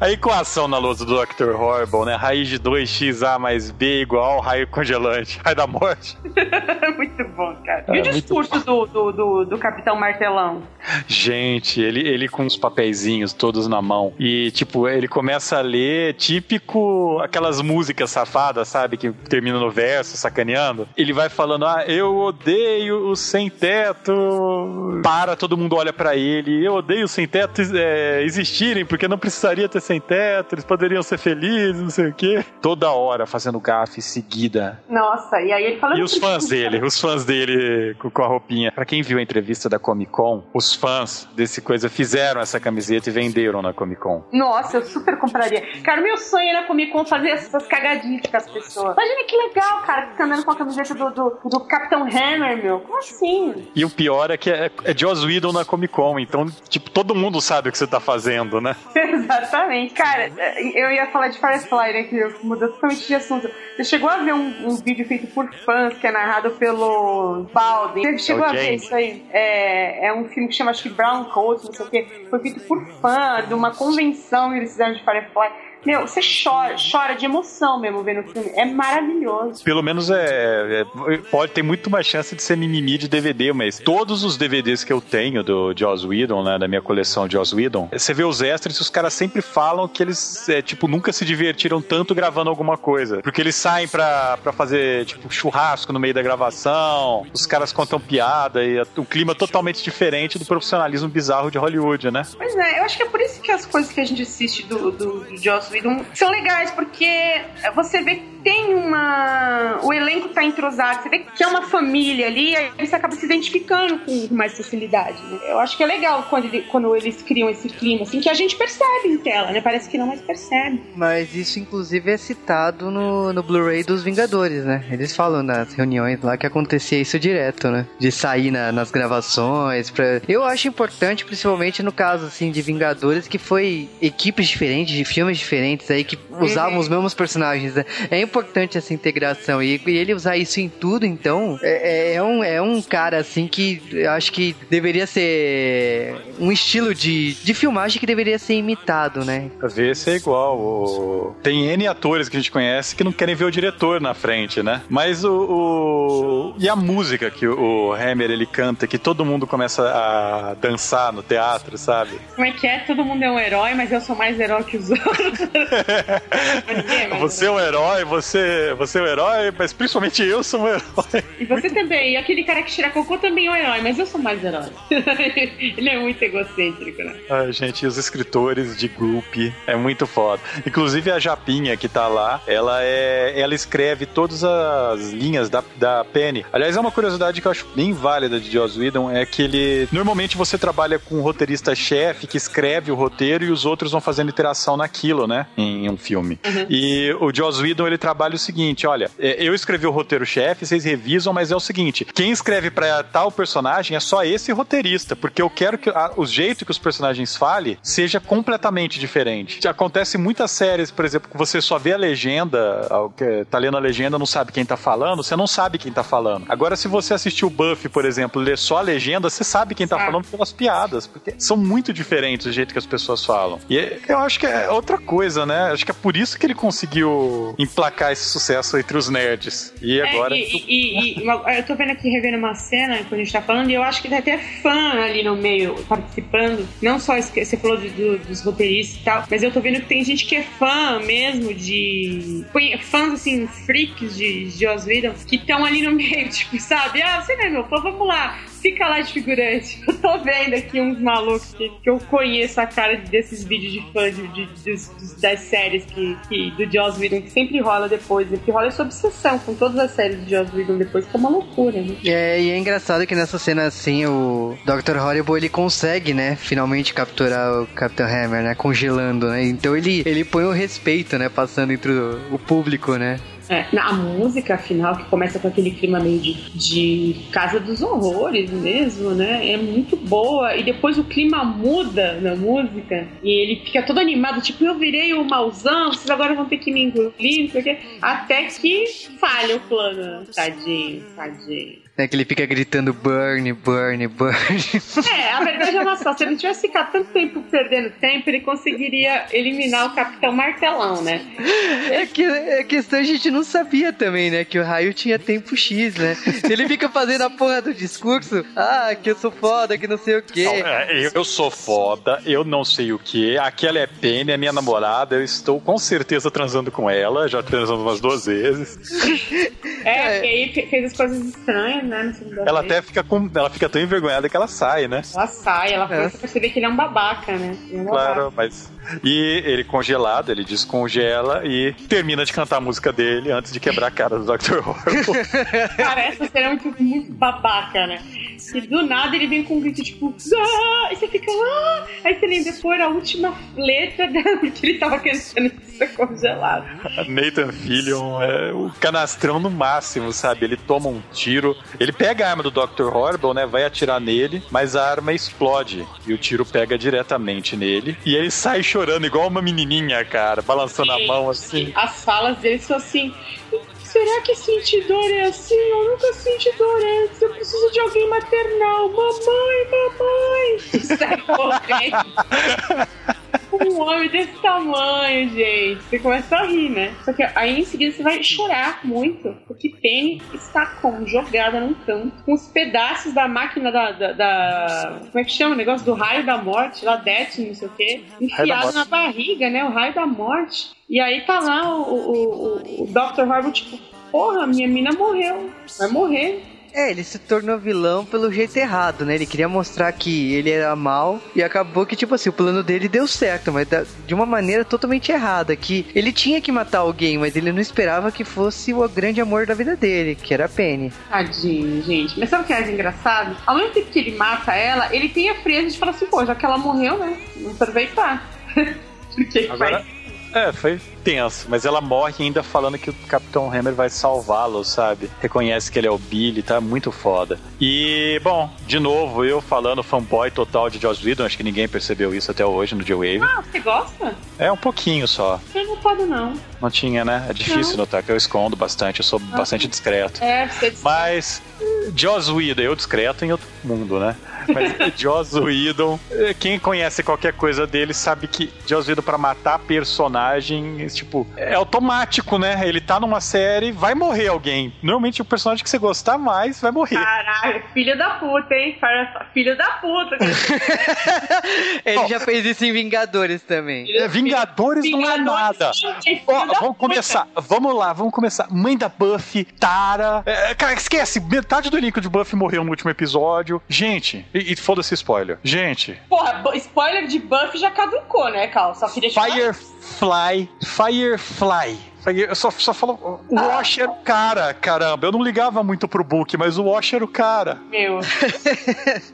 a equação na lousa do Dr. Horrible, né? Raiz de 2xa mais b igual raio congelante. Raio da morte. muito bom, cara. E é, o discurso do, do, do, do, Capitão Martelão? Gente, ele, ele com os papeizinhos todos na mão. E, tipo, ele começa a ler típico aquelas músicas safadas, sabe? Que termina no verso, sacaneando. Ele vai falando, ah, eu odeio o sem teto. Para, todo mundo olha para ele. Eu odeio o sem teto é, existirem, porque não precisaria ter sem teto, eles poderiam ser felizes, não sei o quê. Toda hora fazendo gafe seguida. Nossa, e aí ele falando. E os fãs dele, os fãs dele com, com a roupinha. Pra quem viu a entrevista da Comic Con, os fãs desse coisa fizeram essa camiseta e venderam na Comic Con. Nossa, eu super compraria. Cara, meu sonho é na Comic Con fazer essas cagadinhas com as pessoas. Imagina que legal, cara, que tá andando com a camiseta do, do, do Capitão Hammer, meu. Como assim? E o pior é que é, é Joss Whedon na Comic Con, então, tipo, todo mundo sabe o que você tá fazendo, né? Exatamente. Cara, eu ia falar de Firefly, né? Que mudou totalmente de assunto. Você chegou a ver um, um, vídeo feito por fãs que é narrado pelo Baldwin? Você chegou é a ver isso aí? É, é um filme que chama, acho que Brown Coat, não sei o quê. Foi feito por fã, de uma convenção que eles fizeram de Firefly meu, você chora, chora de emoção mesmo vendo o filme. É maravilhoso. Pelo menos é, é, pode ter muito mais chance de ser mimimi de DVD, mas todos os DVDs que eu tenho do Joss Whedon, né, da minha coleção de Joss Whedon, você vê os extras e os caras sempre falam que eles, é, tipo, nunca se divertiram tanto gravando alguma coisa. Porque eles saem pra, pra fazer, tipo, churrasco no meio da gravação, os caras contam piada e o clima totalmente diferente do profissionalismo bizarro de Hollywood, né? Pois é, eu acho que é por isso que as coisas que a gente assiste do, do, do Joss Whedon são legais, porque você vê que tem uma. O elenco tá entrosado, você vê que é uma família ali, aí você acaba se identificando com mais facilidade. Né? Eu acho que é legal quando, ele, quando eles criam esse clima, assim, que a gente percebe em tela, né? Parece que não, mas percebe. Mas isso, inclusive, é citado no, no Blu-ray dos Vingadores, né? Eles falam nas reuniões lá que acontecia isso direto, né? De sair na, nas gravações. Pra... Eu acho importante, principalmente no caso, assim, de Vingadores, que foi equipes diferentes, de filmes diferentes aí, que usavam uhum. os mesmos personagens, né? É importante essa integração. E, e ele usar isso em tudo, então, é, é, é, um, é um cara, assim, que eu acho que deveria ser um estilo de, de filmagem que deveria ser imitado, né? Às vezes é igual. O... Tem N atores que a gente conhece que não querem ver o diretor na frente, né? Mas o. o... E a música que o Hammer ele canta, que todo mundo começa a dançar no teatro, sabe? Como é que é? Todo mundo é um herói, mas eu sou mais herói que os outros. você é um herói, você, você é um herói, mas principalmente eu sou um herói. E você também. E aquele cara que tira cocô também é um herói, mas eu sou mais herói. Ele é muito egocêntrico, né? Ai, gente, os escritores de Group é muito foda. Inclusive a Japinha que tá lá, ela é. Ela escreve todas as linhas da, da Penny. Aliás, é uma curiosidade que eu acho bem válida de Joss Whedon, é que ele. Normalmente você trabalha com um roteirista-chefe que escreve o roteiro e os outros vão fazendo interação naquilo, né? Em um filme. Uhum. E o Joss Whedon, ele trabalha o seguinte: olha, é, eu escrevi o roteiro-chefe, vocês revisam, mas é o seguinte: quem escreve para tal personagem é só esse roteirista, porque eu quero que a, o jeito que os personagens falem seja completamente diferente. Acontece muitas séries, por exemplo, que você só vê a legenda, tá lendo a legenda, não sabe quem tá falando, você não sabe quem tá falando. Agora, se você assistir o Buffy, por exemplo, ler só a legenda, você sabe quem tá falando pelas piadas, porque são muito diferentes o jeito que as pessoas falam. E eu acho que é outra coisa, né? Acho que é por isso que ele conseguiu emplacar esse sucesso entre os nerds. E é, agora. É, e, e, e, eu tô vendo aqui, revendo uma cena quando a gente tá falando, e eu acho que tem até fã ali no meio participando. Não só você falou de, do, dos roteiristas e tal, mas eu tô vendo que tem gente que é fã mesmo de. fãs assim, freaks de Joss Whedon, que estão ali no meio, tipo, sabe? Ah, você não é meu fã, vamos lá fica lá de figurante. Eu tô vendo aqui uns malucos que, que eu conheço a cara desses vídeos de fã de, de, de, das séries que, que, do Joss Whedon, que sempre rola depois, né? Que rola essa obsessão com todas as séries do Joss Whedon depois, que é uma loucura, né? É, e é engraçado que nessa cena assim, o Dr. Horrible ele consegue, né, finalmente capturar o Capitão Hammer, né, congelando, né? Então ele, ele põe o respeito, né, passando entre o, o público, né? É, a música, afinal, que começa com aquele clima meio de, de Casa dos Horrores mesmo, né? É muito boa. E depois o clima muda na música. E ele fica todo animado, tipo, eu virei o mauzão, vocês agora vão ter que me engolir, porque... até que falha o plano. Tadinho, tadinho. Né, que ele fica gritando burn, burn, burn. É, a verdade é uma só. Se ele tivesse ficado tanto tempo perdendo tempo, ele conseguiria eliminar o Capitão Martelão, né? É que é questão a gente não sabia também, né? Que o raio tinha tempo X, né? Ele fica fazendo a porra do discurso. Ah, que eu sou foda, que não sei o quê. Não, é, eu sou foda, eu não sei o quê. Aquela é Penny, é minha namorada. Eu estou com certeza transando com ela. Já transamos umas duas vezes. É, é. porque aí fez as coisas estranhas né? ela até fica com. Ela fica tão envergonhada que ela sai, né? Ela sai, ela é. começa a perceber que ele é um babaca, né? É um claro, babaca. mas. E ele congelado, ele descongela e termina de cantar a música dele antes de quebrar a cara do Dr. Horrible. Cara, essa cena é muito, babaca, né? E do nada ele vem com um grito tipo, ah! e você fica, ah! Aí você lembra por a última letra dela, porque ele tava cantando ser congelado. Nathan Fillion é o canastrão no máximo, sabe? Ele toma um tiro, ele pega a arma do Dr. Horrible, né? Vai atirar nele, mas a arma explode e o tiro pega diretamente nele. E ele sai chorando igual uma menininha, cara, balançando a mão assim. As falas dele são assim: Será que sentir dor é assim? Eu nunca senti dor antes. Eu preciso de alguém maternal. Mamãe, mamãe. Sai correndo. um homem desse tamanho, gente. Você começa a rir, né? Só que aí em seguida você vai chorar muito, porque Penny está como jogada num canto, com os pedaços da máquina da, da, da- Como é que chama o negócio do raio da morte, lá Death, não sei o quê, enfiado na barriga, né? O raio da morte. E aí tá lá o, o, o, o Dr. Horrible, tipo, porra, minha mina morreu. Vai morrer. É, ele se tornou vilão pelo jeito errado, né? Ele queria mostrar que ele era mal e acabou que, tipo assim, o plano dele deu certo, mas da- de uma maneira totalmente errada. Que ele tinha que matar alguém, mas ele não esperava que fosse o grande amor da vida dele, que era a Penny. Tadinho, gente. Mas sabe o que é engraçado? Ao mesmo tempo que ele mata ela, ele tem a frieza de falar assim, pô, já que ela morreu, né? Vamos aproveitar. Porque Agora, é, foi tenso, mas ela morre ainda falando que o Capitão Hammer vai salvá-lo, sabe? Reconhece que ele é o Billy, tá muito foda. E, bom, de novo, eu falando fanboy total de Joss Whedon, acho que ninguém percebeu isso até hoje no J-Wave. Ah, você gosta? É um pouquinho só. Eu não pode, não. Não tinha, né? É difícil Não. notar que eu escondo bastante, eu sou bastante discreto. É, você disse. Mas Joss Whedon, eu discreto em outro mundo, né? Mas Joss Whedon, eh, quem conhece qualquer coisa dele sabe que Joss Whedon pra matar personagem, tipo, é automático, né? Ele tá numa série, vai morrer alguém. Normalmente o personagem que você gostar mais vai morrer. Caralho, filho da puta, hein? Filho da puta. ele Bom. já fez isso em Vingadores também. É, Vingadores não é nada. Gente, Ó, vamos puta. começar. Vamos lá, vamos começar. Mãe da Buffy, Tara. É, cara, esquece. Metade do elenco de Buffy morreu no último episódio. Gente, e, e foda-se spoiler. Gente, Porra, spoiler de Buffy já caducou, né, Cal? Só queria Firefly. Firefly. Eu só, só falo. O Wash era o cara, caramba. Eu não ligava muito pro book, mas o Wash era o cara. Meu.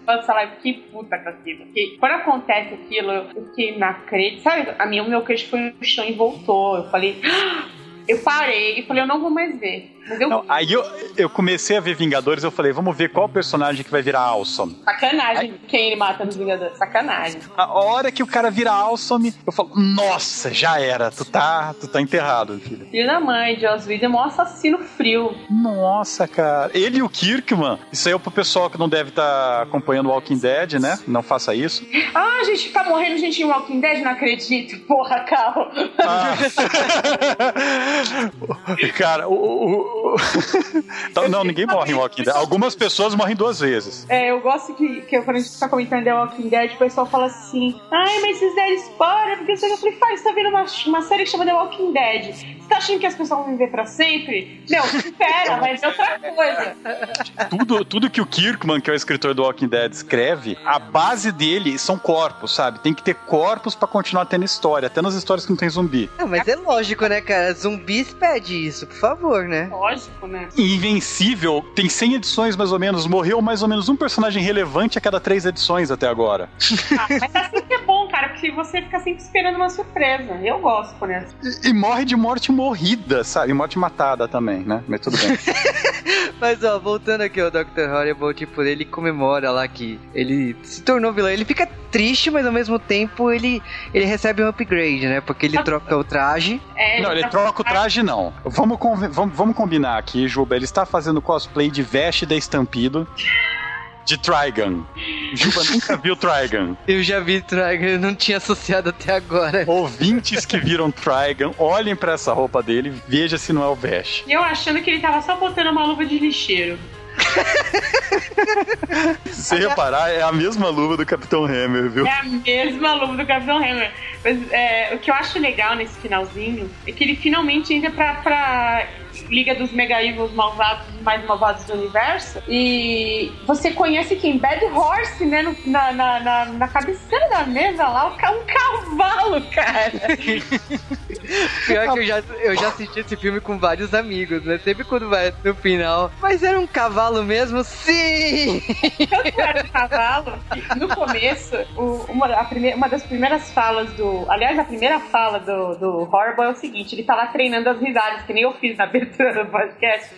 Posso falar que puta com aquilo. Porque quando acontece aquilo, eu fiquei na crede. Sabe, a minha, o meu queixo foi no chão e voltou. Eu falei. Eu parei e falei, eu não vou mais ver. Não, aí eu, eu comecei a ver Vingadores, eu falei, vamos ver qual personagem que vai virar Awesome. Sacanagem quem ele mata nos Vingadores. Sacanagem. A hora que o cara vira Awesome, eu falo, nossa, já era, tu tá, tu tá enterrado, filho. Filho da mãe, Joss Whedon é um assassino frio. Nossa, cara. Ele e o Kirkman. Isso aí é pro pessoal que não deve estar acompanhando Walking Dead, né? Não faça isso. Ah, gente, tá morrendo gente em Walking Dead? Não acredito. Porra, Cal. Ah. cara, o. o- o- Tá- não, ninguém morre em Walking Dead. Algumas pessoas morrem duas vezes. É, eu gosto que, que quando a gente tá comentando The Walking Dead, o pessoal fala assim: Ai, mas vocês deram spoiler, porque você já falei, faz, você tá vendo uma, uma série que chama The Walking Dead. Você tá achando que as pessoas vão viver pra sempre? Não, espera, vai ser outra coisa. Tudo, tudo que o Kirkman, que é o escritor do Walking Dead, escreve, a base dele são corpos, sabe? Tem que ter corpos pra continuar tendo história, até nas histórias que não tem zumbi. Ah, mas é lógico, né, cara? Zumbis pede isso, por favor, né? Lógico, né? Invencível tem 100 edições mais ou menos, morreu mais ou menos um personagem relevante a cada três edições até agora. Ah, mas assim que é bom, cara, porque você fica sempre esperando uma surpresa. Eu gosto, né? E, e morre de morte morrida, sabe? E morte matada também, né? Mas tudo bem. Mas ó, voltando aqui ao Dr. Horrible, tipo, ele comemora lá que ele se tornou vilão. Ele fica triste, mas ao mesmo tempo ele, ele recebe um upgrade, né? Porque ele troca o traje. É, não, ele tá- troca o traje, não. Vamos, vamos, vamos combinar aqui, Juba. Ele está fazendo cosplay de veste da Estampido de Trigun. Juba nunca viu Trigun. Eu já vi Trigon, eu não tinha associado até agora. Ouvintes que viram Trigun, olhem pra essa roupa dele, veja se não é o veste. E eu achando que ele tava só botando uma luva de lixeiro. Se você reparar, é a mesma luva do Capitão Hammer, viu? É a mesma luva do Capitão Hammer. Mas é, o que eu acho legal nesse finalzinho é que ele finalmente entra pra, pra Liga dos Mega Evils malvados, mais malvados do universo. E você conhece quem? Bad Horse, né? No- na, na, na, na cabeceira da mesa lá, um cavalo, cara. Pior que eu já, eu já assisti esse filme com vários amigos, né? Sempre quando vai no final. Mas era um cavalo mesmo? Sim! Tanto era um cavalo que no começo, o- uma, a primeira- uma das primeiras falas do. Aliás, a primeira fala do, do Horrible é o seguinte: ele tá lá treinando as risadas, que nem eu fiz na abertura podcast.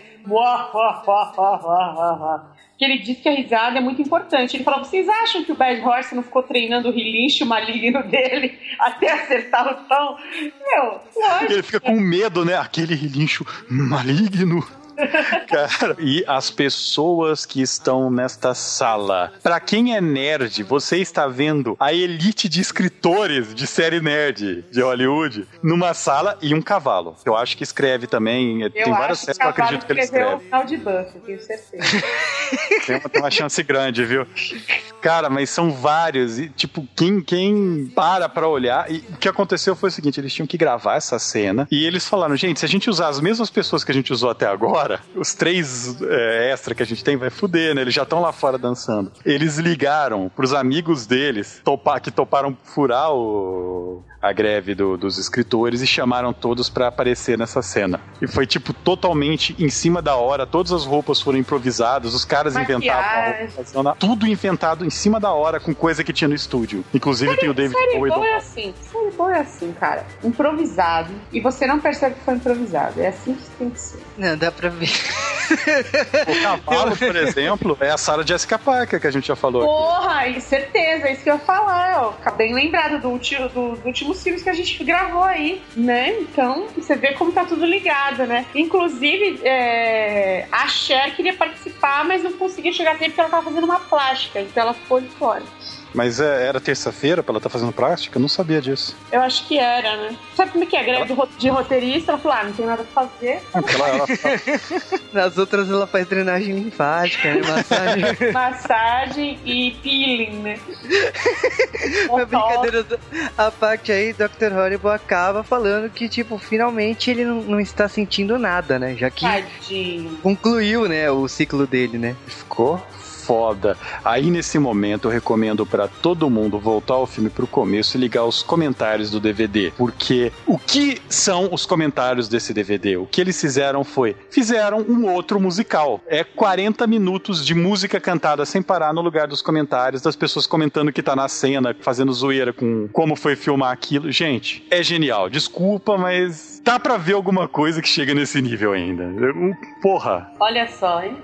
Que ele diz que a risada é muito importante. Ele fala: vocês acham que o Bad Horse não ficou treinando o relincho maligno dele até acertar o tom? Meu, lógico. Ele fica com medo, né? Aquele relincho maligno. Cara, e as pessoas que estão nesta sala. Pra quem é nerd, você está vendo a elite de escritores de série nerd de Hollywood numa sala e um cavalo. Eu acho que escreve também. Eu tem várias séries que eu acredito que ele escreveu escreve. o final de Buffy, tenho certeza. Tem uma, tem uma chance grande, viu? Cara, mas são vários. E, tipo, quem, quem para pra olhar. E o que aconteceu foi o seguinte: eles tinham que gravar essa cena. E eles falaram, gente, se a gente usar as mesmas pessoas que a gente usou até agora, os três é, extra que a gente tem vai fuder, né? Eles já estão lá fora dançando. Eles ligaram pros amigos deles topar, que toparam furar o, a greve do- dos escritores e chamaram todos pra aparecer nessa cena. E foi, tipo, totalmente em cima da hora. Todas as roupas foram improvisadas, os caras inventavam a Maquiagem. roupa, tudo inventado em cima da hora com coisa que tinha no estúdio. Inclusive tem o David Série Bowie. boa é assim, série boa é assim, cara. Improvisado. E você não percebe que foi improvisado. É assim que tem que ser. Não, dá pra ver. O cavalo, por exemplo, é a Sarah Jessica Parker que a gente já falou. aqui. Porra, e certeza, é isso que eu ia falar, ó. Fica bem lembrado do, último- do, do últimos filmes que a gente gravou aí, né? Então, você vê como tá tudo ligado, né? Inclusive, é, a Cher queria participar, mas não conseguia chegar tempo porque ela tava fazendo uma plástica, então ela ficou de fora. Mas é, era terça-feira pra ela estar fazendo plástica? Eu não sabia disso. Eu acho que era, né? Sabe como é que é? Greve ro- de roteirista, ela falou, ah, não tem nada pra fazer. Ah, ela, ela- Nas outras ela faz drenagem linfática, né? Massagem. Massagem e peeling, né? Uma brincadeira à parte aí, Dr. Horrible acaba falando que, tipo, finalmente ele não, não está sentindo nada, né? Já que Tadinho. concluiu, né, o ciclo dele, né? ficou foda. Aí nesse momento eu recomendo pra todo mundo voltar ao filme pro começo e ligar os comentários do DVD, porque o que são os comentários desse DVD? O que eles fizeram foi fizeram um outro musical. É 40 minutos de música cantada sem parar no lugar dos comentários das pessoas comentando que tá na cena, fazendo zoeira com como foi filmar aquilo. Gente, é genial. Desculpa, mas dá pra ver alguma coisa que chega nesse nível ainda. Porra, Olha só, hein?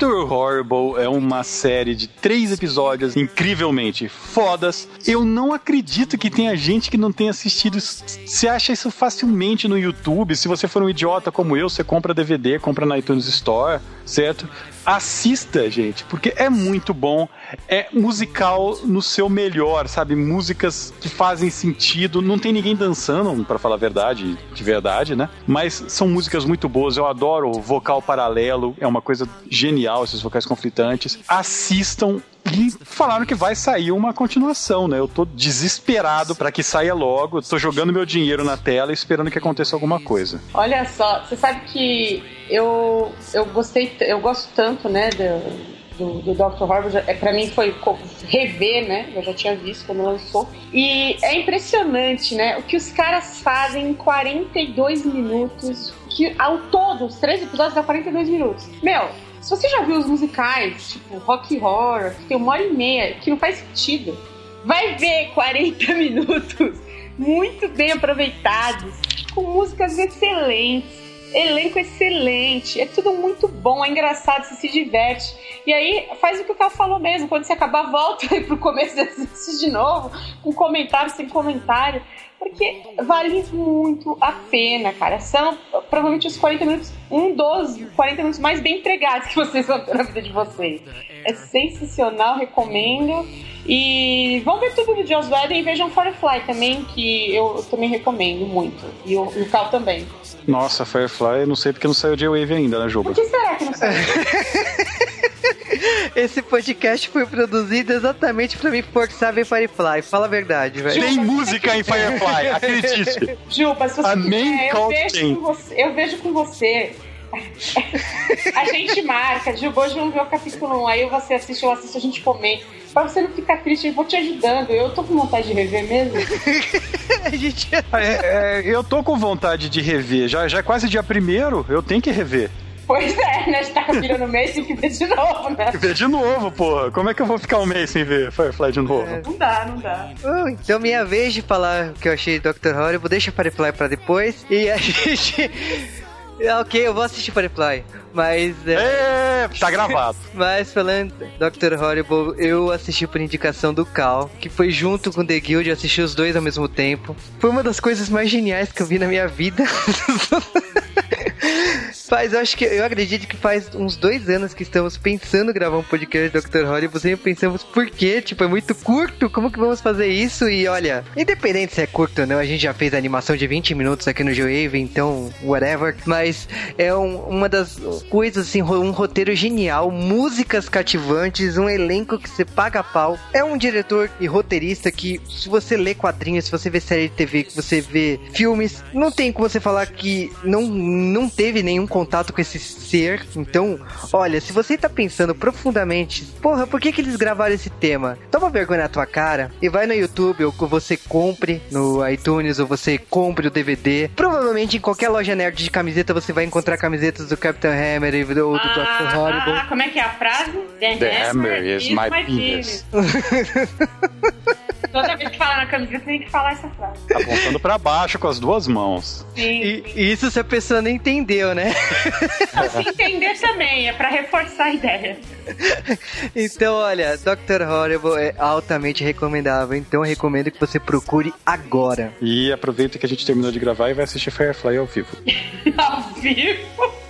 Doctor Horrible é uma série de três episódios incrivelmente fodas. Eu não acredito que tenha gente que não tenha assistido. Você acha isso facilmente no YouTube. Se você for um idiota como eu, você compra DVD, compra na iTunes Store, certo? Assista, gente, porque é muito bom. É musical no seu melhor, sabe? Músicas que fazem sentido. Não tem ninguém dançando, pra falar a verdade, de verdade, né? Mas são músicas muito boas. Eu adoro o vocal paralelo. É uma coisa genial, esses vocais conflitantes. Assistam. E falaram que vai sair uma continuação, né? Eu tô desesperado pra que saia logo. Tô jogando meu dinheiro na tela e esperando que aconteça alguma coisa. Olha só, você sabe que eu, eu gostei, eu gosto tanto, né, do, do, do Dr. Já- é, pra mim foi rever, né, eu já tinha visto quando lançou, e é impressionante, né, o que os caras fazem em 42 minutos, que ao todo, os três episódios dá 42 minutos. Meu, se você já viu os musicais, tipo Rock Horror, que tem uma hora e meia, que não faz sentido, vai ver 40 minutos muito bem aproveitados, com músicas excelentes, elenco excelente, é tudo muito bom, é engraçado, você se diverte. E aí faz o que o Carl falou mesmo, quando você acabar, volta aí pro começo e assiste de novo, com comentário, sem comentário, porque vale muito a pena, cara. São provavelmente os 40 minutos, um dos 40 minutos mais bem empregados que vocês vão ter na vida de vocês. É sensacional, recomendo. E vão ver tudo do Joss Whedon e vejam Firefly também, que eu também recomendo muito. E o, e o Cal também. Nossa, Firefly, eu não sei porque não saiu J-Wave ainda, né, Juba? Por que será que não saiu? Esse podcast foi produzido exatamente pra me forçar a ver Firefly. Fala a verdade, velho. Tem música em Firefly, acredite. Juba, se você A quiser, eu cult vejo, com você, eu vejo com você. a gente marca, Juba, hoje vamos ver o capítulo 1, aí você assiste, eu assisto, a gente comenta. Pra você não ficar triste, eu vou te ajudando. Eu tô com vontade de rever mesmo. A gente... É, é, eu tô com vontade de rever. Já, já é quase dia primeiro, eu tenho que rever. Pois é, né? A gente tá virando mês tem que ver de novo, né? Ver de novo, porra. Como é que eu vou ficar um mês sem ver Firefly de novo? É. Não dá, não dá. Oh, então minha vez de falar o que eu achei de Dr. Horrible. Deixa Firefly pra depois. E a gente... ok, eu vou assistir Firefly. Mas. É, tá gravado. Mas falando Dr. Horrible, eu assisti por indicação do Cal, que foi junto com The Guild, eu assisti os dois ao mesmo tempo. Foi uma das coisas mais geniais que eu vi na minha vida. Faz, eu acho que eu acredito que faz uns dois anos que estamos pensando em gravar um podcast do Dr. Horrible. Sempre pensamos por quê? Tipo, é muito curto. Como que vamos fazer isso? E olha, independente se é curto ou não, a gente já fez a animação de 20 minutos aqui no Joave, então whatever. Mas é um, uma das coisas assim, um roteiro genial, músicas cativantes, um elenco que você paga pau. É um diretor e roteirista que, se você lê quadrinhos, se você vê série de TV, que você vê filmes, não tem como você falar que não, não teve nenhum contato com esse ser. Então, olha, se você tá pensando profundamente, porra, por que que eles gravaram esse tema? Toma vergonha na tua cara e vai no YouTube ou você compre no iTunes ou você compre o DVD. Provavelmente em qualquer loja nerd de camiseta você vai encontrar camisetas do Captain Hammer ou do, ah, Dr. Horrible. Ah, como é que é a frase? The, The Hammer, Hammer is, is my, my penis. Toda vez que fala na camiseta, tem que falar essa frase. Apontando pra baixo com as duas mãos. Sim. E, isso se a pessoa não entendeu, né? Se entender também, é pra reforçar a ideia. Então, olha, Dr. Horrible é altamente recomendável. Então, eu recomendo que você procure agora. E aproveita que a gente terminou de gravar e vai assistir Firefly ao vivo. ao vivo?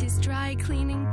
His dry cleaning